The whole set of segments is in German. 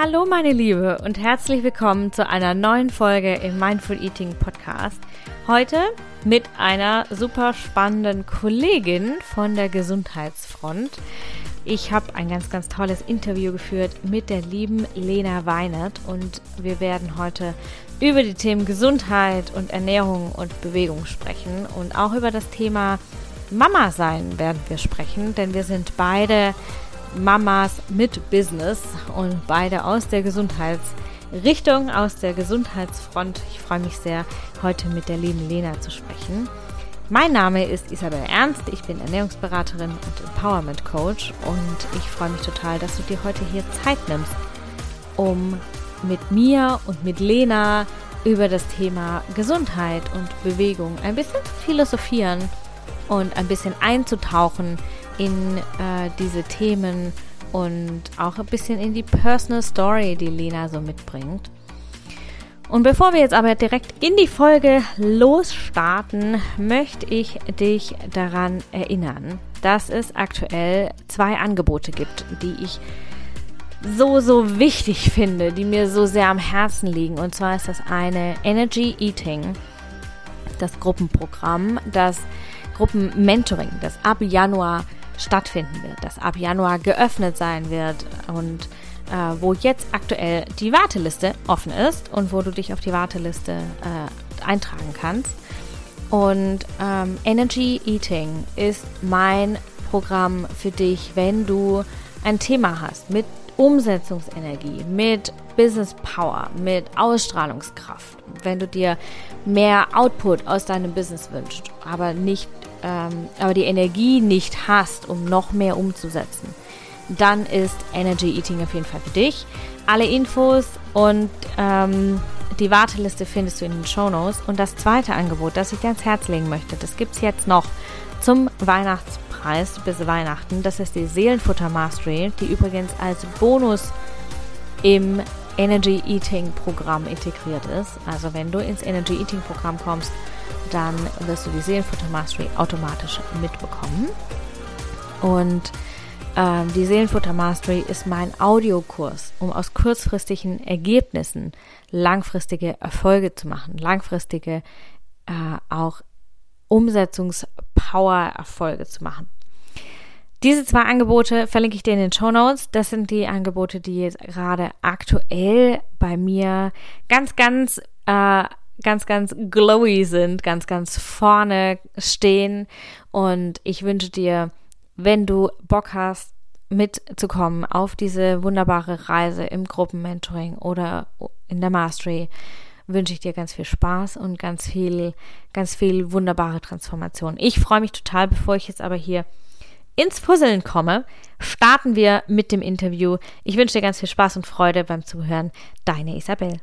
Hallo meine Liebe und herzlich willkommen zu einer neuen Folge im Mindful Eating Podcast. Heute mit einer super spannenden Kollegin von der Gesundheitsfront. Ich habe ein ganz, ganz tolles Interview geführt mit der lieben Lena Weinert und wir werden heute über die Themen Gesundheit und Ernährung und Bewegung sprechen und auch über das Thema Mama sein werden wir sprechen, denn wir sind beide Mamas mit Business und beide aus der Gesundheitsrichtung, aus der Gesundheitsfront. Ich freue mich sehr, heute mit der lieben Lena zu sprechen. Mein Name ist Isabel Ernst, ich bin Ernährungsberaterin und Empowerment Coach und ich freue mich total, dass du dir heute hier Zeit nimmst, um mit mir und mit Lena über das Thema Gesundheit und Bewegung ein bisschen zu philosophieren und ein bisschen einzutauchen in äh, diese Themen und auch ein bisschen in die Personal Story, die Lena so mitbringt. Und bevor wir jetzt aber direkt in die Folge losstarten, möchte ich dich daran erinnern, dass es aktuell zwei Angebote gibt, die ich so, so wichtig finde, die mir so sehr am Herzen liegen. Und zwar ist das eine Energy Eating, das Gruppenprogramm, das Gruppenmentoring, das ab Januar stattfinden wird, das ab Januar geöffnet sein wird und äh, wo jetzt aktuell die Warteliste offen ist und wo du dich auf die Warteliste äh, eintragen kannst. Und ähm, Energy Eating ist mein Programm für dich, wenn du ein Thema hast mit Umsetzungsenergie, mit Business Power, mit Ausstrahlungskraft. Wenn du dir mehr Output aus deinem Business wünschst, aber nicht ähm, aber die Energie nicht hast, um noch mehr umzusetzen, dann ist Energy Eating auf jeden Fall für dich. Alle Infos und ähm, die Warteliste findest du in den Show Notes. Und das zweite Angebot, das ich dir ans Herz legen möchte, das gibt es jetzt noch zum Weihnachtspreis bis Weihnachten. Das ist die Seelenfutter Mastery, die übrigens als Bonus im Energy Eating Programm integriert ist. Also wenn du ins Energy Eating Programm kommst, dann wirst du die Seelenfutter Mastery automatisch mitbekommen. Und ähm, die Seelenfutter Mastery ist mein Audiokurs, um aus kurzfristigen Ergebnissen langfristige Erfolge zu machen, langfristige äh, auch Umsetzungspower-Erfolge zu machen. Diese zwei Angebote verlinke ich dir in den Show Notes. Das sind die Angebote, die jetzt gerade aktuell bei mir ganz, ganz äh, ganz, ganz glowy sind, ganz, ganz vorne stehen. Und ich wünsche dir, wenn du Bock hast, mitzukommen auf diese wunderbare Reise im Gruppenmentoring oder in der Mastery, wünsche ich dir ganz viel Spaß und ganz viel, ganz viel wunderbare Transformation. Ich freue mich total, bevor ich jetzt aber hier ins Puzzeln komme, starten wir mit dem Interview. Ich wünsche dir ganz viel Spaß und Freude beim Zuhören. Deine Isabel.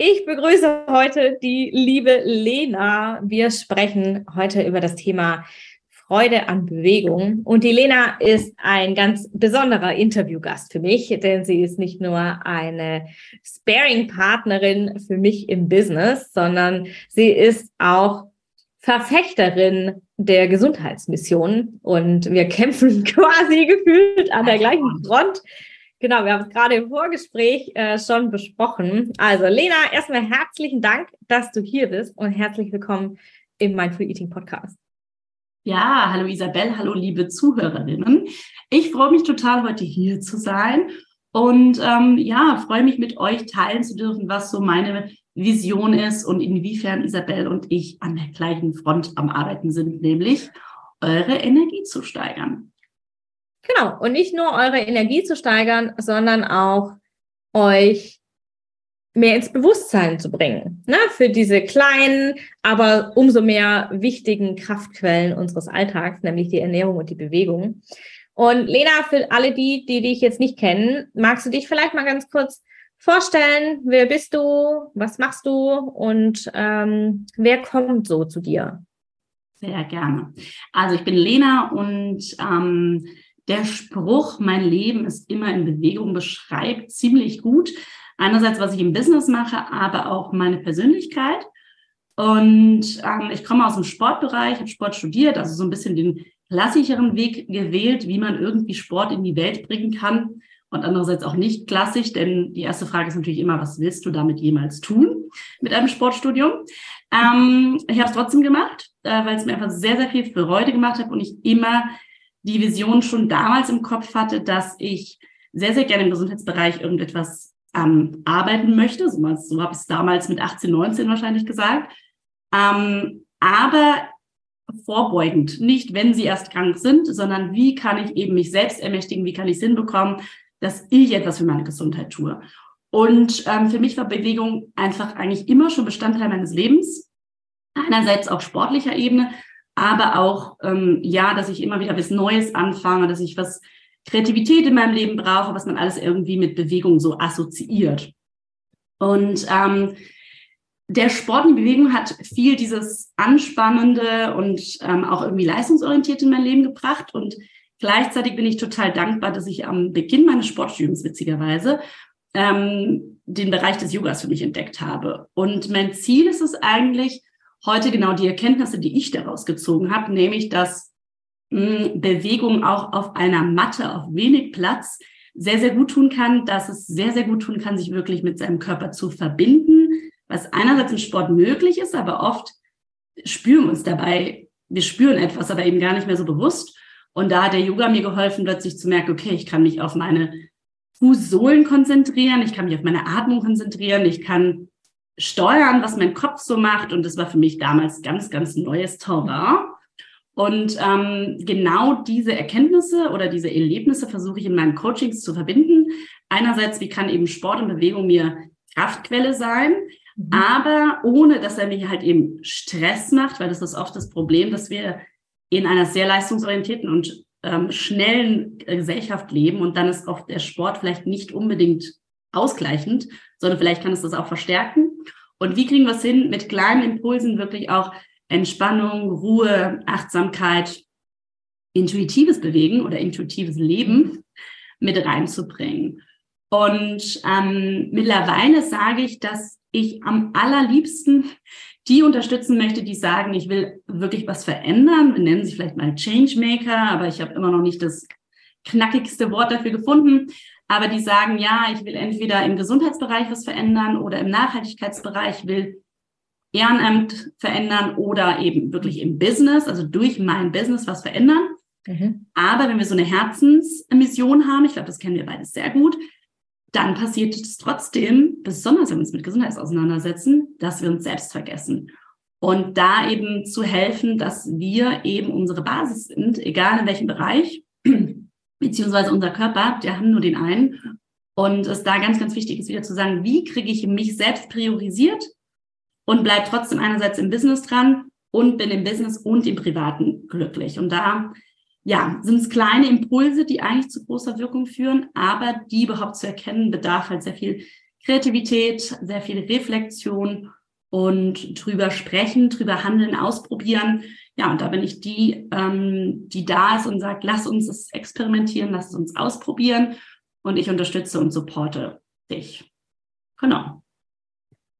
Ich begrüße heute die liebe Lena. Wir sprechen heute über das Thema Freude an Bewegung. Und die Lena ist ein ganz besonderer Interviewgast für mich, denn sie ist nicht nur eine Sparing-Partnerin für mich im Business, sondern sie ist auch Verfechterin der Gesundheitsmission. Und wir kämpfen quasi gefühlt an der gleichen Front. Genau, wir haben es gerade im Vorgespräch äh, schon besprochen. Also, Lena, erstmal herzlichen Dank, dass du hier bist und herzlich willkommen im Mindful Eating Podcast. Ja, hallo Isabel, hallo liebe Zuhörerinnen. Ich freue mich total, heute hier zu sein und ähm, ja, freue mich mit euch teilen zu dürfen, was so meine Vision ist und inwiefern Isabel und ich an der gleichen Front am Arbeiten sind, nämlich eure Energie zu steigern. Genau. Und nicht nur eure Energie zu steigern, sondern auch euch mehr ins Bewusstsein zu bringen. Ne? Für diese kleinen, aber umso mehr wichtigen Kraftquellen unseres Alltags, nämlich die Ernährung und die Bewegung. Und Lena, für alle die, die dich jetzt nicht kennen, magst du dich vielleicht mal ganz kurz vorstellen? Wer bist du? Was machst du? Und ähm, wer kommt so zu dir? Sehr gerne. Also ich bin Lena und ähm, der Spruch, mein Leben ist immer in Bewegung, beschreibt ziemlich gut einerseits, was ich im Business mache, aber auch meine Persönlichkeit. Und ähm, ich komme aus dem Sportbereich, habe Sport studiert, also so ein bisschen den klassischeren Weg gewählt, wie man irgendwie Sport in die Welt bringen kann. und andererseits auch nicht klassisch, denn die erste Frage ist natürlich immer, was willst du damit jemals tun mit einem Sportstudium? Ähm, ich habe es trotzdem gemacht, äh, weil es mir einfach sehr, sehr viel Freude gemacht hat und ich immer die Vision schon damals im Kopf hatte, dass ich sehr, sehr gerne im Gesundheitsbereich irgendetwas ähm, arbeiten möchte. So, so habe ich es damals mit 18, 19 wahrscheinlich gesagt. Ähm, aber vorbeugend, nicht wenn sie erst krank sind, sondern wie kann ich eben mich selbst ermächtigen, wie kann ich Sinn bekommen, dass ich etwas für meine Gesundheit tue. Und ähm, für mich war Bewegung einfach eigentlich immer schon Bestandteil meines Lebens. Einerseits auf sportlicher Ebene, aber auch, ähm, ja, dass ich immer wieder was Neues anfange, dass ich was Kreativität in meinem Leben brauche, was man alles irgendwie mit Bewegung so assoziiert. Und ähm, der Sport und Bewegung hat viel dieses Anspannende und ähm, auch irgendwie leistungsorientiert in mein Leben gebracht. Und gleichzeitig bin ich total dankbar, dass ich am Beginn meines Sportstudiums witzigerweise ähm, den Bereich des Yogas für mich entdeckt habe. Und mein Ziel ist es eigentlich, heute genau die Erkenntnisse, die ich daraus gezogen habe, nämlich dass mh, hm, Bewegung auch auf einer Matte, auf wenig Platz, sehr, sehr gut tun kann, dass es sehr, sehr gut tun kann, sich wirklich mit seinem Körper zu verbinden, was einerseits im Sport möglich ist, aber oft spüren wir uns dabei, wir spüren etwas, aber eben gar nicht mehr so bewusst. Und da hat der Yoga mir geholfen, plötzlich zu merken, okay, ich kann mich auf meine Fußsohlen konzentrieren, ich kann mich auf meine Atmung konzentrieren, ich kann steuern, was mein Kopf so macht. Und das war für mich damals ganz, ganz neues Terrain. Und ähm, genau diese Erkenntnisse oder diese Erlebnisse versuche ich in meinen Coachings zu verbinden. Einerseits, wie kann eben Sport und Bewegung mir Kraftquelle sein, mhm. aber ohne, dass er mir halt eben Stress macht, weil das ist oft das Problem, dass wir in einer sehr leistungsorientierten und ähm, schnellen Gesellschaft leben und dann ist oft der Sport vielleicht nicht unbedingt ausgleichend, sondern vielleicht kann es das auch verstärken. Und wie kriegen wir es hin, mit kleinen Impulsen wirklich auch Entspannung, Ruhe, Achtsamkeit, intuitives Bewegen oder intuitives Leben mit reinzubringen? Und ähm, mittlerweile sage ich, dass ich am allerliebsten die unterstützen möchte, die sagen, ich will wirklich was verändern. Wir nennen sich vielleicht mal Changemaker, aber ich habe immer noch nicht das knackigste Wort dafür gefunden. Aber die sagen, ja, ich will entweder im Gesundheitsbereich was verändern oder im Nachhaltigkeitsbereich will Ehrenamt verändern oder eben wirklich im Business, also durch mein Business was verändern. Mhm. Aber wenn wir so eine Herzensmission haben, ich glaube, das kennen wir beide sehr gut, dann passiert es trotzdem, besonders wenn wir uns mit Gesundheit auseinandersetzen, dass wir uns selbst vergessen. Und da eben zu helfen, dass wir eben unsere Basis sind, egal in welchem Bereich, beziehungsweise unser Körper, der haben nur den einen. Und es da ganz, ganz wichtig ist, wieder zu sagen, wie kriege ich mich selbst priorisiert und bleibe trotzdem einerseits im Business dran und bin im Business und im Privaten glücklich. Und da ja, sind es kleine Impulse, die eigentlich zu großer Wirkung führen, aber die überhaupt zu erkennen, bedarf halt sehr viel Kreativität, sehr viel Reflexion und drüber sprechen, drüber handeln, ausprobieren. Ja, und da bin ich die, ähm, die da ist und sagt, lass uns es experimentieren, lass es uns ausprobieren und ich unterstütze und supporte dich. Genau.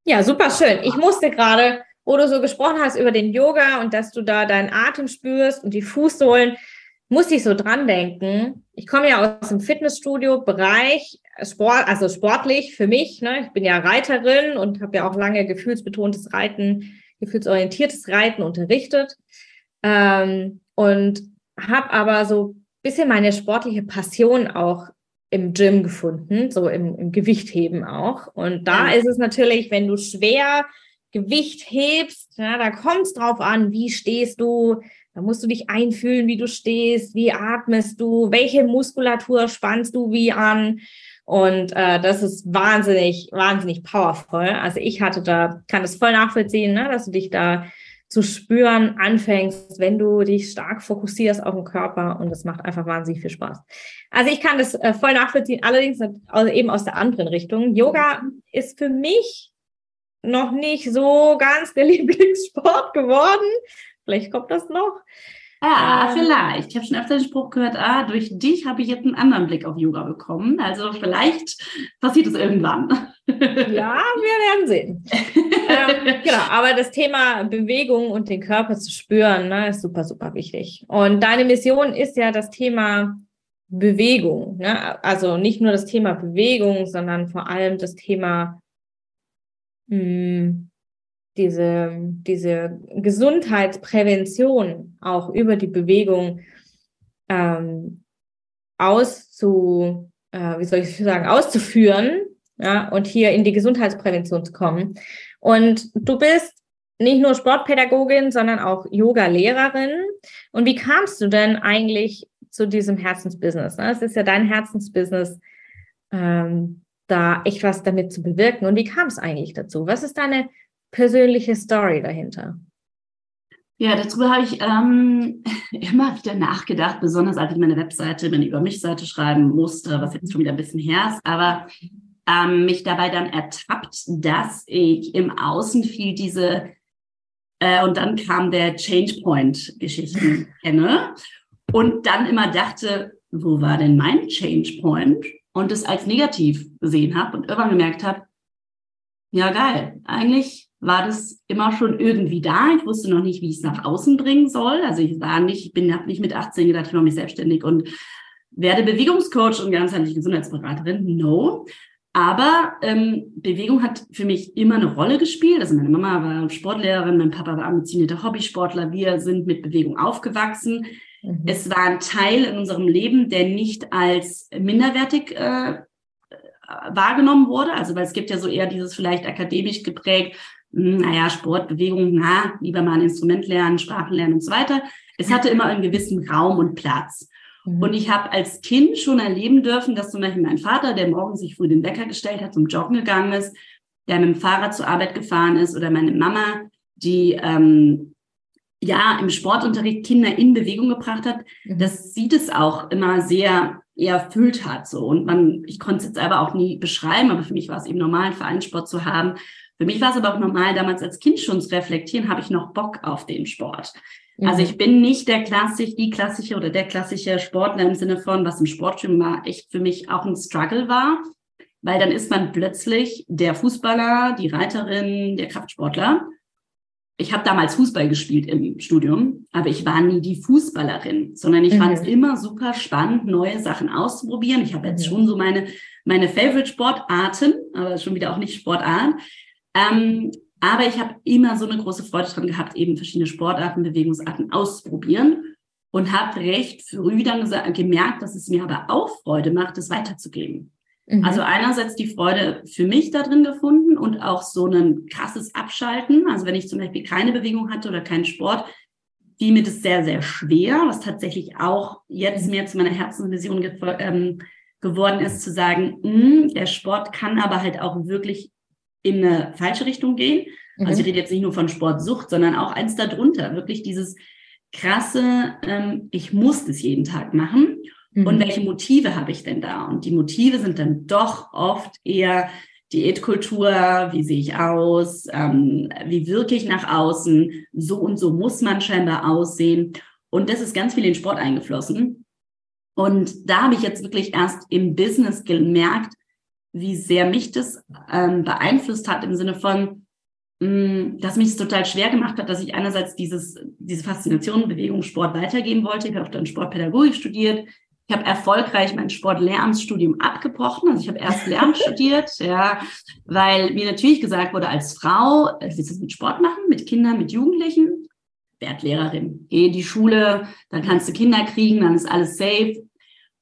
Ja, super schön. Ich musste gerade, wo du so gesprochen hast über den Yoga und dass du da deinen Atem spürst und die Fußsohlen, muss ich so dran denken. Ich komme ja aus dem Fitnessstudio-Bereich, Sport, also sportlich für mich. Ne? Ich bin ja Reiterin und habe ja auch lange gefühlsbetontes Reiten, gefühlsorientiertes Reiten unterrichtet ähm, und habe aber so ein bisschen meine sportliche Passion auch im Gym gefunden, so im, im Gewichtheben auch. Und da ja. ist es natürlich, wenn du schwer Gewicht hebst, ja, da kommt es drauf an, wie stehst du, da musst du dich einfühlen, wie du stehst, wie atmest du, welche Muskulatur spannst du wie an. Und äh, das ist wahnsinnig, wahnsinnig powerful. Also ich hatte da, kann das voll nachvollziehen, ne, dass du dich da zu spüren anfängst, wenn du dich stark fokussierst auf den Körper und das macht einfach wahnsinnig viel Spaß. Also ich kann das äh, voll nachvollziehen, allerdings eben aus der anderen Richtung. Yoga ist für mich noch nicht so ganz der Lieblingssport geworden, Vielleicht kommt das noch. Ja, ähm, vielleicht. Ich habe schon öfter den Spruch gehört, ah, durch dich habe ich jetzt einen anderen Blick auf Yoga bekommen. Also vielleicht passiert es irgendwann. Ja, wir werden sehen. ähm, genau, aber das Thema Bewegung und den Körper zu spüren, ne, ist super, super wichtig. Und deine Mission ist ja das Thema Bewegung. Ne? Also nicht nur das Thema Bewegung, sondern vor allem das Thema mh, hm, diese, diese Gesundheitsprävention auch über die Bewegung ähm, auszu, äh, wie soll ich sagen, auszuführen ja, und hier in die Gesundheitsprävention zu kommen. Und du bist nicht nur Sportpädagogin, sondern auch Yoga-Lehrerin. Und wie kamst du denn eigentlich zu diesem Herzensbusiness? Ne? Es ist ja dein Herzensbusiness, ähm, da echt was damit zu bewirken. Und wie kam es eigentlich dazu? Was ist deine persönliche Story dahinter? Ja, dazu habe ich ähm, immer wieder nachgedacht, besonders als ich meine Webseite, meine Über mich-Seite schreiben musste, was jetzt schon wieder ein bisschen her ist, aber ähm, mich dabei dann ertappt, dass ich im Außen viel diese äh, und dann kam der Change Point Geschichten kenne und dann immer dachte, wo war denn mein Change Point? Und es als negativ gesehen habe und irgendwann gemerkt habe, ja geil, eigentlich war das immer schon irgendwie da. Ich wusste noch nicht, wie ich es nach außen bringen soll. Also ich war nicht, ich bin, nicht mit 18 gedacht, ich mache mich selbstständig und werde Bewegungscoach und ganzheitliche Gesundheitsberaterin. No. Aber ähm, Bewegung hat für mich immer eine Rolle gespielt. Also meine Mama war Sportlehrerin, mein Papa war ambitionierter Hobbysportler. Wir sind mit Bewegung aufgewachsen. Mhm. Es war ein Teil in unserem Leben, der nicht als minderwertig äh, wahrgenommen wurde. Also weil es gibt ja so eher dieses vielleicht akademisch geprägt, naja, Sport, Bewegung, na, lieber mal ein Instrument lernen, Sprachen lernen und so weiter. Es hatte immer einen gewissen Raum und Platz. Mhm. Und ich habe als Kind schon erleben dürfen, dass zum Beispiel mein Vater, der morgens sich früh den Wecker gestellt hat, zum Joggen gegangen ist, der mit dem Fahrrad zur Arbeit gefahren ist, oder meine Mama, die ähm, ja im Sportunterricht Kinder in Bewegung gebracht hat, mhm. das sieht es auch immer sehr erfüllt hat. So. Und man, ich konnte es jetzt aber auch nie beschreiben, aber für mich war es eben normal, einen Vereinssport zu haben. Für mich war es aber auch normal, damals als Kind schon zu reflektieren, habe ich noch Bock auf den Sport. Mhm. Also ich bin nicht der klassisch, die klassische oder der klassische Sportler im Sinne von, was im Sportgym war, echt für mich auch ein Struggle war, weil dann ist man plötzlich der Fußballer, die Reiterin, der Kraftsportler. Ich habe damals Fußball gespielt im Studium, aber ich war nie die Fußballerin, sondern ich mhm. fand es immer super spannend, neue Sachen auszuprobieren. Ich habe jetzt mhm. schon so meine meine Favorite-Sportarten, aber schon wieder auch nicht Sportart. Ähm, aber ich habe immer so eine große Freude dran gehabt, eben verschiedene Sportarten, Bewegungsarten auszuprobieren und habe recht früh dann gemerkt, dass es mir aber auch Freude macht, das weiterzugeben. Mhm. Also einerseits die Freude für mich da drin gefunden und auch so ein krasses Abschalten. Also wenn ich zum Beispiel keine Bewegung hatte oder keinen Sport, fiel mir das sehr, sehr schwer, was tatsächlich auch jetzt mehr zu meiner Herzensvision ge ähm, geworden ist, zu sagen, mh, hm, der Sport kann aber halt auch wirklich in eine falsche Richtung gehen. Mhm. Also ich rede jetzt nicht nur von Sportsucht, sondern auch eins darunter. Wirklich dieses krasse, ähm, ich muss das jeden Tag machen. Mhm. Und welche Motive habe ich denn da? Und die Motive sind dann doch oft eher Diätkultur, wie sehe ich aus, ähm, wie wirke ich nach außen, so und so muss man scheinbar aussehen. Und das ist ganz viel in Sport eingeflossen. Und da habe ich jetzt wirklich erst im Business gemerkt, wie sehr mich das ähm, beeinflusst hat im Sinne von, mh, mm, dass mich es total schwer gemacht hat, dass ich einerseits dieses, diese Faszination Bewegung, Sport weitergehen wollte. Ich habe dann Sportpädagogik studiert. Ich habe erfolgreich mein Sportlehramtsstudium abgebrochen. Also ich habe erst Lehramt studiert, ja, weil mir natürlich gesagt wurde, als Frau, äh, willst du das mit Sport machen, mit Kindern, mit Jugendlichen? Werd Lehrerin. Geh in die Schule, dann kannst du Kinder kriegen, dann ist alles safe.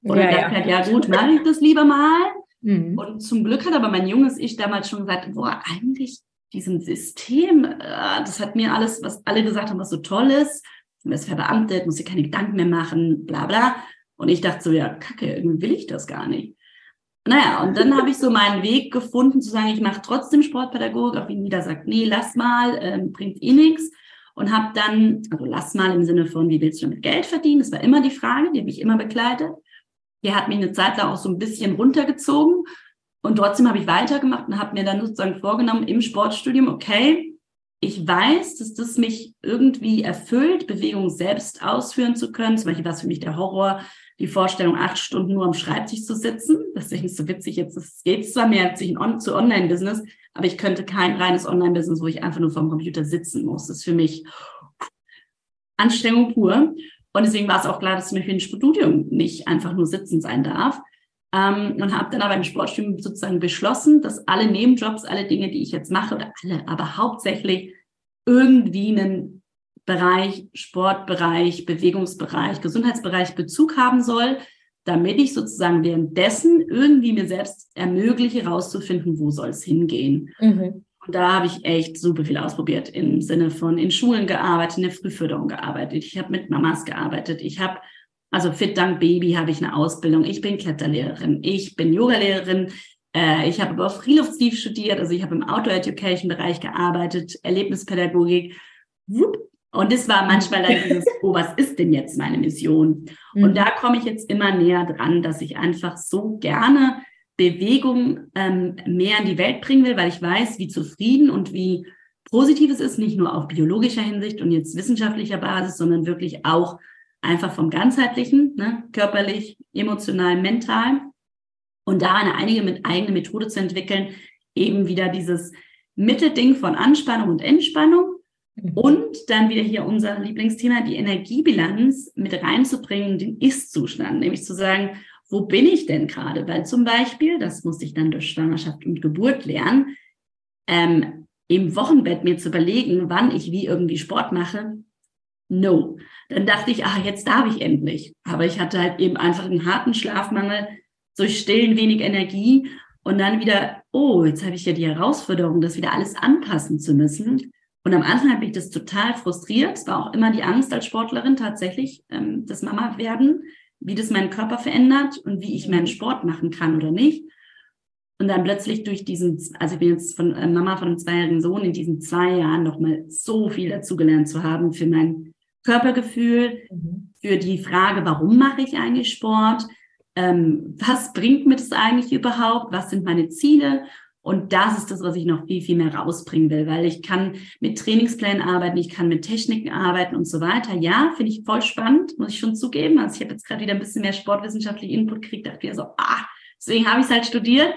Und ja, dann dachte ich, ja. ja gut, mache ich das lieber mal. Mhm. Und zum Glück hat aber mein junges Ich damals schon gesagt, boah, eigentlich diesem System, äh, das hat mir alles, was alle gesagt haben, was so toll ist, du wirst verbeamtet, musst dir keine Gedanken mehr machen, bla bla. Und ich dachte so, ja, kacke, irgendwie will ich das gar nicht. Naja, und dann habe ich so meinen Weg gefunden, zu sagen, ich mache trotzdem Sportpädagogik, auch wenn jeder sagt, nee, lass mal, ähm, bringt eh nichts. Und habe dann, also lass mal im Sinne von, wie willst du damit Geld verdienen? Das war immer die Frage, die habe ich immer begleitet der hat mich eine Zeit lang auch so ein bisschen runtergezogen. Und trotzdem habe ich weitergemacht und habe mir dann sozusagen vorgenommen im Sportstudium, okay, ich weiß, dass das mich irgendwie erfüllt, Bewegung selbst ausführen zu können. Zum Beispiel war es für mich der Horror, die Vorstellung, acht Stunden nur am Schreibtisch zu sitzen. Deswegen ist es so witzig, jetzt es geht zwar mehr zu Online-Business, aber ich könnte kein reines Online-Business, wo ich einfach nur vom Computer sitzen muss. Das ist für mich Anstrengung pur. Und deswegen war es auch klar, dass zum Beispiel ein Studium nicht einfach nur sitzen sein darf. Ähm, und habe dann aber im Sportstudium sozusagen beschlossen, dass alle Nebenjobs, alle Dinge, die ich jetzt mache, oder alle, aber hauptsächlich irgendwie einen Bereich, Sportbereich, Bewegungsbereich, Gesundheitsbereich Bezug haben soll, damit ich sozusagen währenddessen irgendwie mir selbst ermögliche, herauszufinden, wo soll es hingehen. Mhm. Und da habe ich echt super viel ausprobiert im Sinne von in Schulen gearbeitet, in der Frühförderung gearbeitet. Ich habe mit Mamas gearbeitet. Ich habe, also Fit Dank Baby habe ich eine Ausbildung. Ich bin Kletterlehrerin. Ich bin Yogalehrerin. Äh, ich habe aber auch Freeluftsleaf studiert. Also ich habe im Outdoor Education Bereich gearbeitet, Erlebnispädagogik. Und es war manchmal dann dieses, oh, was ist denn jetzt meine Mission? Mhm. Und da komme ich jetzt immer näher dran, dass ich einfach so gerne Bewegung ähm, mehr in die Welt bringen will, weil ich weiß, wie zufrieden und wie positiv es ist, nicht nur auf biologischer Hinsicht und jetzt wissenschaftlicher Basis, sondern wirklich auch einfach vom ganzheitlichen, ne, körperlich, emotional, mental. Und da eine einige mit eigene Methode zu entwickeln, eben wieder dieses Mittelding von Anspannung und Entspannung mhm. und dann wieder hier unser Lieblingsthema, die Energiebilanz mit reinzubringen, den Ist-Zustand, nämlich zu sagen, wo bin ich denn gerade? Weil zum Beispiel, das musste ich dann durch Schwangerschaft und Geburt lernen, ähm, im Wochenbett mir zu überlegen, wann ich wie irgendwie Sport mache. No. Dann dachte ich, ach, jetzt darf ich endlich. Aber ich hatte halt eben einfach einen harten Schlafmangel, durch Stillen wenig Energie und dann wieder, oh, jetzt habe ich ja die Herausforderung, das wieder alles anpassen zu müssen. Und am Anfang habe ich das total frustriert. Es war auch immer die Angst als Sportlerin tatsächlich, ähm, das Mama werden wie das meinen Körper verändert und wie ich meinen mhm. Sport machen kann oder nicht. Und dann plötzlich durch diesen, also ich bin jetzt von äh, Mama von einem zweijährigen Sohn in diesen zwei Jahren nochmal so viel dazugelernt zu haben für mein Körpergefühl, mhm. für die Frage, warum mache ich eigentlich Sport? Ähm, was bringt mir das eigentlich überhaupt? Was sind meine Ziele? Und das ist das, was ich noch viel, viel mehr rausbringen will, weil ich kann mit Trainingsplänen arbeiten, ich kann mit Techniken arbeiten und so weiter. Ja, finde ich voll spannend, muss ich schon zugeben. Also ich habe jetzt gerade wieder ein bisschen mehr sportwissenschaftlichen Input gekriegt, dachte mir so, ah, deswegen habe ich es halt studiert.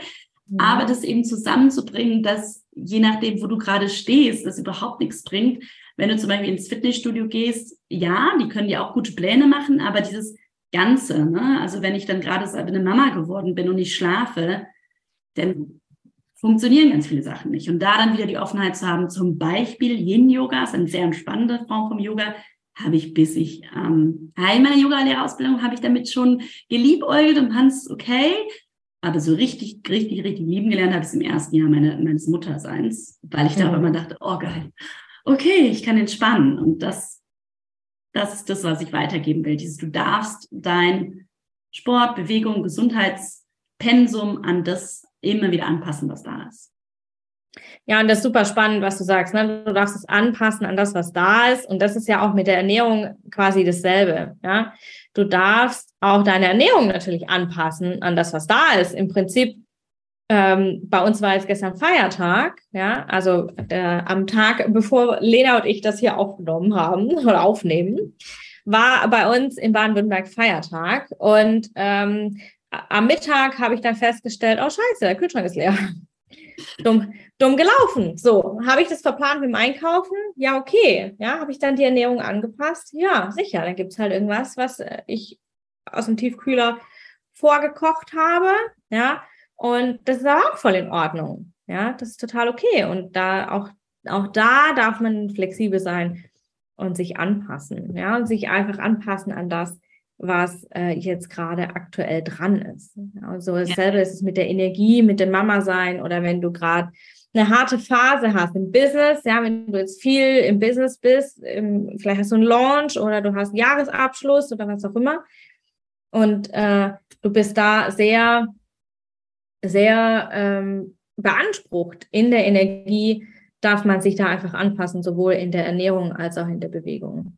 Ja. Aber das eben zusammenzubringen, dass je nachdem, wo du gerade stehst, das überhaupt nichts bringt. Wenn du zum Beispiel ins Fitnessstudio gehst, ja, die können dir auch gute Pläne machen, aber dieses Ganze, ne? also wenn ich dann gerade eine Mama geworden bin und ich schlafe, dann funktionieren ganz viele Sachen nicht. Und da dann wieder die Offenheit zu haben, zum Beispiel Yin-Yoga, ist eine sehr entspannende Form vom Yoga, habe ich bis ich ähm, in meiner Yoga-Lehrerausbildung habe ich damit schon geliebäugelt und Hans, okay, aber so richtig, richtig, richtig lieben gelernt habe ich es im ersten Jahr meine, meines Mutterseins, weil ich da auch immer dachte, oh geil, okay, ich kann entspannen. Und das, das ist das, was ich weitergeben will. Dieses, du darfst dein Sport, Bewegung, Gesundheitspensum an das immer wieder anpassen, was da ist. Ja, und das ist super spannend, was du sagst. Ne? Du darfst es anpassen an das, was da ist. Und das ist ja auch mit der Ernährung quasi dasselbe. Ja? Du darfst auch deine Ernährung natürlich anpassen an das, was da ist. Im Prinzip, ähm, bei uns war jetzt gestern Feiertag, ja, also äh, am Tag, bevor Lena und ich das hier aufgenommen haben oder aufnehmen, war bei uns in Baden-Württemberg Feiertag. Und ähm, am Mittag habe ich dann festgestellt, oh scheiße, der Kühlschrank ist leer. dumm, dumm gelaufen. So, habe ich das verplant mit dem Einkaufen? Ja, okay. Ja, habe ich dann die Ernährung angepasst? Ja, sicher. Dann gibt es halt irgendwas, was äh, ich aus dem Tiefkühler vorgekocht habe. Ja, und das ist auch voll in Ordnung. Ja, das ist total okay. Und da auch, auch da darf man flexibel sein und sich anpassen. Ja, und sich einfach anpassen an das, was äh, jetzt gerade aktuell dran ist. Also dasselbe ja. ist es mit der Energie, mit dem Mama sein oder wenn du gerade eine harte Phase hast im Business, ja, wenn du jetzt viel im Business bist, im, vielleicht hast du einen Launch oder du hast einen Jahresabschluss oder was auch immer und äh, du bist da sehr, sehr ähm, beansprucht in der Energie, darf man sich da einfach anpassen, sowohl in der Ernährung als auch in der Bewegung.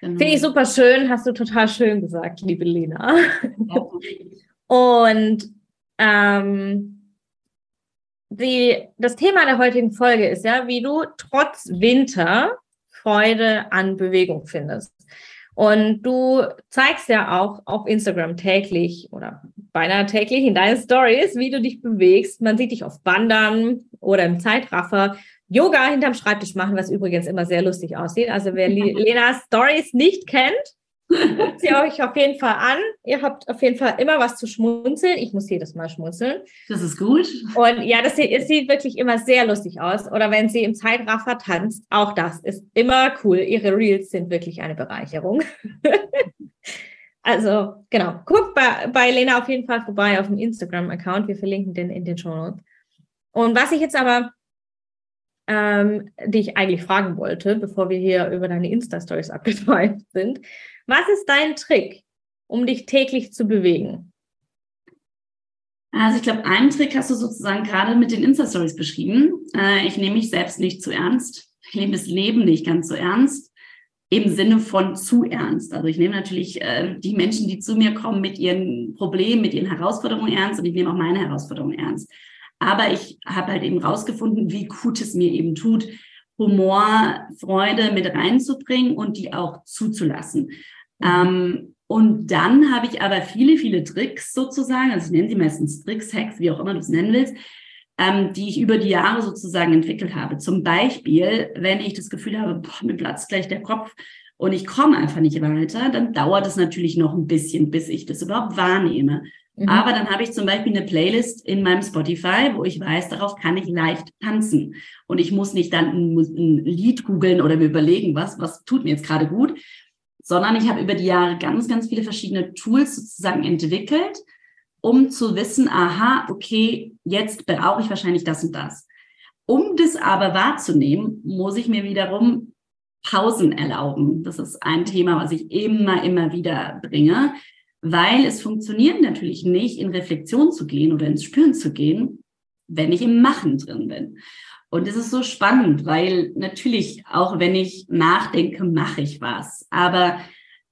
Genau. Finde ich super schön, hast du total schön gesagt, liebe Lena. Und ähm, die, das Thema der heutigen Folge ist ja, wie du trotz Winter Freude an Bewegung findest. Und du zeigst ja auch auf Instagram täglich oder beinahe täglich in deinen Stories, wie du dich bewegst. Man sieht dich auf Wandern oder im Zeitraffer. Yoga hinterm Schreibtisch machen, was übrigens immer sehr lustig aussieht. Also wer Lenas Stories nicht kennt, Guckt sie euch auf jeden Fall an. Ihr habt auf jeden Fall immer was zu schmunzeln. Ich muss jedes Mal schmunzeln. Das ist gut. Und ja, das sieht, es sieht wirklich immer sehr lustig aus. Oder wenn sie im Zeitraffer tanzt, auch das ist immer cool. Ihre Reels sind wirklich eine Bereicherung. also, genau. Guckt bei, bei Lena auf jeden Fall vorbei auf dem Instagram-Account. Wir verlinken den in den Show Notes. Und was ich jetzt aber ähm, die ich eigentlich fragen wollte, bevor wir hier über deine Insta-Stories abgeschweift sind. Was ist dein Trick, um dich täglich zu bewegen? Also ich glaube, einen Trick hast du sozusagen gerade mit den Insta-Stories beschrieben. Äh, ich nehme mich selbst nicht zu ernst. Ich nehme das Leben nicht ganz so ernst. Im Sinne von zu ernst. Also ich nehme natürlich äh, die Menschen, die zu mir kommen, mit ihren Problemen, mit ihren Herausforderungen ernst und ich nehme auch meine Herausforderungen ernst. Aber ich habe halt eben rausgefunden, wie gut es mir eben tut, Humor, Freude mit reinzubringen und die auch zuzulassen. Ähm, und dann habe ich aber viele, viele Tricks sozusagen, also ich nenne sie meistens Tricks, Hacks, wie auch immer du es nennen willst, ähm, die ich über die Jahre sozusagen entwickelt habe. Zum Beispiel, wenn ich das Gefühl habe, boah, mir platzt gleich der Kopf und ich komme einfach nicht weiter, dann dauert es natürlich noch ein bisschen, bis ich das überhaupt wahrnehme. Mhm. Aber dann habe ich zum Beispiel eine Playlist in meinem Spotify, wo ich weiß, darauf kann ich leicht tanzen. Und ich muss nicht dann ein, ein Lied googeln oder mir überlegen, was, was tut mir jetzt gerade gut, sondern ich habe über die Jahre ganz, ganz viele verschiedene Tools sozusagen entwickelt, um zu wissen, aha, okay, jetzt brauche ich wahrscheinlich das und das. Um das aber wahrzunehmen, muss ich mir wiederum Pausen erlauben. Das ist ein Thema, was ich immer, immer wieder bringe weil es funktioniert natürlich nicht, in Reflexion zu gehen oder ins Spüren zu gehen, wenn ich im Machen drin bin. Und es ist so spannend, weil natürlich, auch wenn ich nachdenke, mache ich was. Aber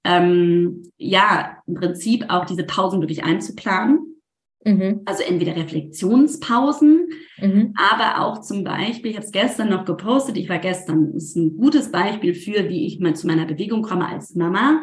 ähm, ja, im Prinzip auch diese Pausen wirklich einzuplanen. Mhm. Also entweder Reflexionspausen, mhm. aber auch zum Beispiel, ich habe es gestern noch gepostet, ich war gestern, ist ein gutes Beispiel für, wie ich mal zu meiner Bewegung komme als Mama.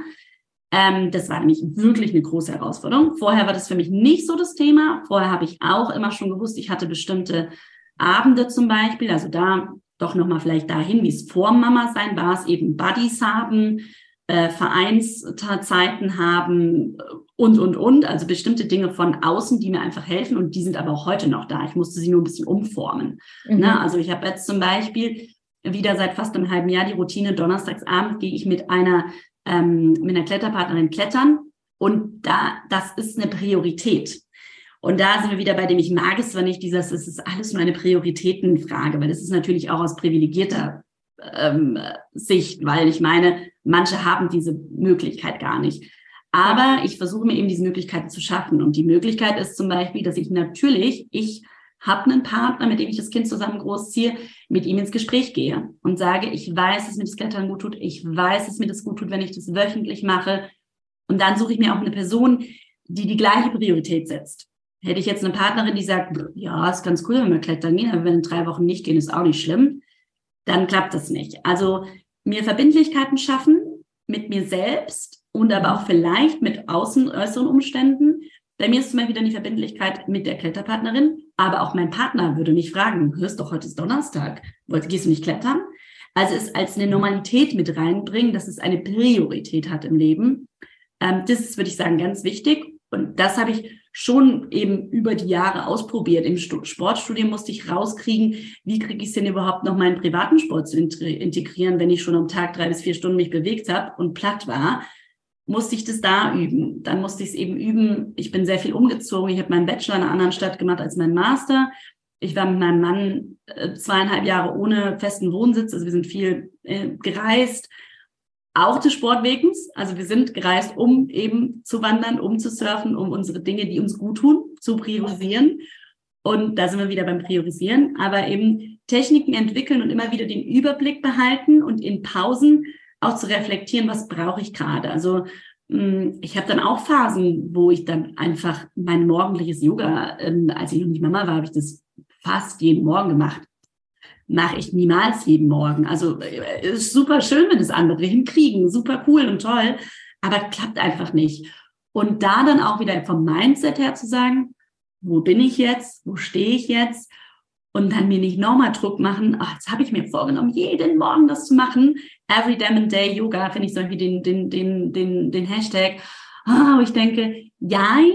Ähm, das war nämlich wirklich eine große Herausforderung. Vorher war das für mich nicht so das Thema. Vorher habe ich auch immer schon gewusst, ich hatte bestimmte Abende zum Beispiel, also da doch nochmal vielleicht dahin, wie es vor Mama sein war, es eben Buddies haben, äh, Vereinszeiten haben und, und, und. Also bestimmte Dinge von außen, die mir einfach helfen und die sind aber auch heute noch da. Ich musste sie nur ein bisschen umformen. Mhm. Ne? Also ich habe jetzt zum Beispiel wieder seit fast einem halben Jahr die Routine, donnerstagsabend gehe ich mit einer ähm, mit einer Kletterpartnerin klettern. Und da, das ist eine Priorität. Und da sind wir wieder bei dem, ich mag es zwar nicht, dieses, es ist alles nur eine Prioritätenfrage, weil das ist natürlich auch aus privilegierter ähm, Sicht, weil ich meine, manche haben diese Möglichkeit gar nicht. Aber ich versuche mir eben diese Möglichkeiten zu schaffen. Und die Möglichkeit ist zum Beispiel, dass ich natürlich, ich habe einen Partner, mit dem ich das Kind zusammen großziehe, mit ihm ins Gespräch gehe und sage, ich weiß, dass mir das Klettern gut tut, ich weiß, dass mir das gut tut, wenn ich das wöchentlich mache. Und dann suche ich mir auch eine Person, die die gleiche Priorität setzt. Hätte ich jetzt eine Partnerin, die sagt, ja, ist ganz cool, wenn wir klettern gehen, aber wenn wir drei Wochen nicht gehen, ist auch nicht schlimm, dann klappt das nicht. Also mir Verbindlichkeiten schaffen mit mir selbst und aber auch vielleicht mit außen, äußeren Umständen bei mir ist zum Beispiel dann die Verbindlichkeit mit der Kletterpartnerin, aber auch mein Partner würde mich fragen, hörst doch, heute ist Donnerstag, gehst du nicht klettern? Also es als eine Normalität mit reinbringen, dass es eine Priorität hat im Leben. Ähm, das ist, würde ich sagen, ganz wichtig. Und das habe ich schon eben über die Jahre ausprobiert. Im Sportstudium musste ich rauskriegen, wie kriege ich es denn überhaupt noch meinen privaten Sport zu integrieren, wenn ich schon am Tag drei bis vier Stunden mich bewegt habe und platt war musste ich das da üben. Dann musste ich es eben üben. Ich bin sehr viel umgezogen. Ich habe meinen Bachelor in einer anderen Stadt gemacht als meinen Master. Ich war mit meinem Mann äh, zweieinhalb Jahre ohne festen Wohnsitz. Also wir sind viel äh, gereist. Auch des Sportwegens. Also wir sind gereist, um eben zu wandern, um zu surfen, um unsere Dinge, die uns gut tun, zu priorisieren. Und da sind wir wieder beim Priorisieren. Aber eben Techniken entwickeln und immer wieder den Überblick behalten und in Pausen auch zu reflektieren, was brauche ich gerade. Also hm, ich habe dann auch Phasen, wo ich dann einfach mein morgendliches Yoga, ähm, als ich noch nicht Mama war, habe ich das fast jeden Morgen gemacht. Mache ich niemals jeden Morgen. Also äh, ist super schön, wenn das andere hinkriegen, super cool und toll, aber klappt einfach nicht. Und da dann auch wieder vom Mindset her zu sagen, wo bin ich jetzt, wo stehe ich jetzt und dann mir nicht nochmal Druck machen, ach, jetzt habe ich mir vorgenommen, jeden Morgen das zu machen. Every damn day Yoga, finde ich so wie den, den, den, den, den Hashtag. Oh, ich denke, jein,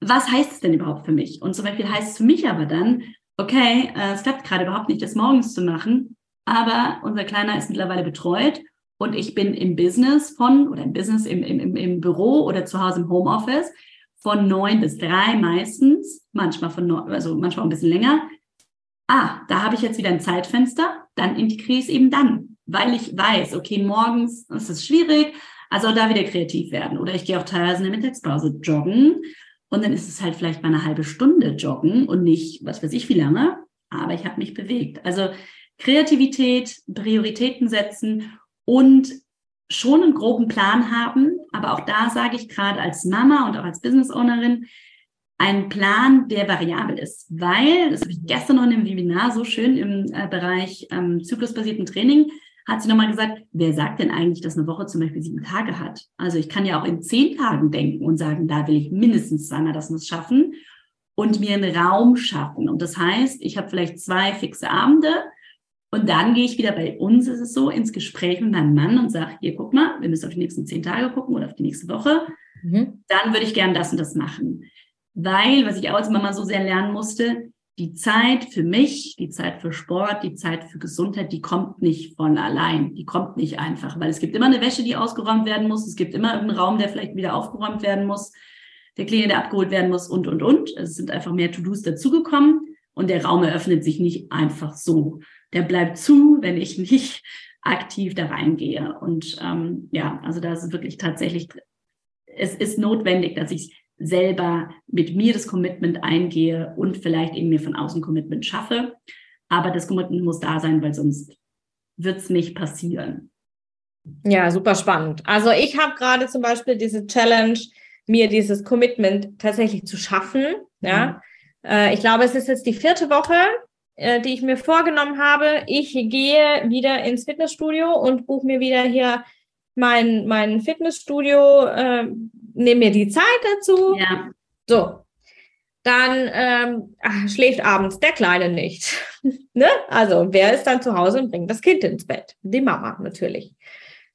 was heißt es denn überhaupt für mich? Und zum Beispiel heißt es für mich aber dann, okay, äh, es klappt gerade überhaupt nicht, das morgens zu machen, aber unser Kleiner ist mittlerweile betreut und ich bin im Business von oder im Business im, im, im Büro oder zu Hause im Homeoffice von neun bis drei meistens, manchmal von neun, also manchmal ein bisschen länger. Ah, da habe ich jetzt wieder ein Zeitfenster, dann integriere ich es eben dann, weil ich weiß, okay, morgens ist es schwierig, also da wieder kreativ werden. Oder ich gehe auch teilweise in der Mittagspause joggen und dann ist es halt vielleicht mal eine halbe Stunde joggen und nicht, was weiß ich, wie lange, aber ich habe mich bewegt. Also Kreativität, Prioritäten setzen und schon einen groben Plan haben. Aber auch da sage ich gerade als Mama und auch als Business Ownerin, ein Plan, der variabel ist, weil, das habe ich gestern noch in einem Webinar so schön im äh, Bereich ähm, zyklusbasierten Training, hat sie nochmal gesagt, wer sagt denn eigentlich, dass eine Woche zum Beispiel sieben Tage hat? Also ich kann ja auch in zehn Tagen denken und sagen, da will ich mindestens zweimal das muss schaffen und mir einen Raum schaffen. Und das heißt, ich habe vielleicht zwei fixe Abende und dann gehe ich wieder bei uns, ist es so, ins Gespräch mit meinem Mann und sage, hier, guck mal, wir müssen auf die nächsten zehn Tage gucken oder auf die nächste Woche. Mhm. Dann würde ich gern das und das machen. Weil, was ich auch als Mama so sehr lernen musste, die Zeit für mich, die Zeit für Sport, die Zeit für Gesundheit, die kommt nicht von allein. Die kommt nicht einfach, weil es gibt immer eine Wäsche, die ausgeräumt werden muss. Es gibt immer einen Raum, der vielleicht wieder aufgeräumt werden muss. Der Klient, der abgeholt werden muss und, und, und. Es sind einfach mehr To-Dos dazugekommen und der Raum eröffnet sich nicht einfach so. Der bleibt zu, wenn ich nicht aktiv da reingehe. Und ähm, ja, also da ist wirklich tatsächlich, es ist notwendig, dass ich selber mit mir das Commitment eingehe und vielleicht eben mir von außen Commitment schaffe. Aber das Commitment muss da sein, weil sonst wird es nicht passieren. Ja, super spannend. Also ich habe gerade zum Beispiel diese Challenge, mir dieses Commitment tatsächlich zu schaffen. Ja, mhm. äh, ich glaube, es ist jetzt die vierte Woche, äh, die ich mir vorgenommen habe. Ich gehe wieder ins Fitnessstudio und buche mir wieder hier mein, mein Fitnessstudio, äh, nehme mir die Zeit dazu. Ja. So. Dann ähm, ach, schläft abends der Kleine nicht. ne? Also, wer ist dann zu Hause und bringt das Kind ins Bett? Die Mama natürlich.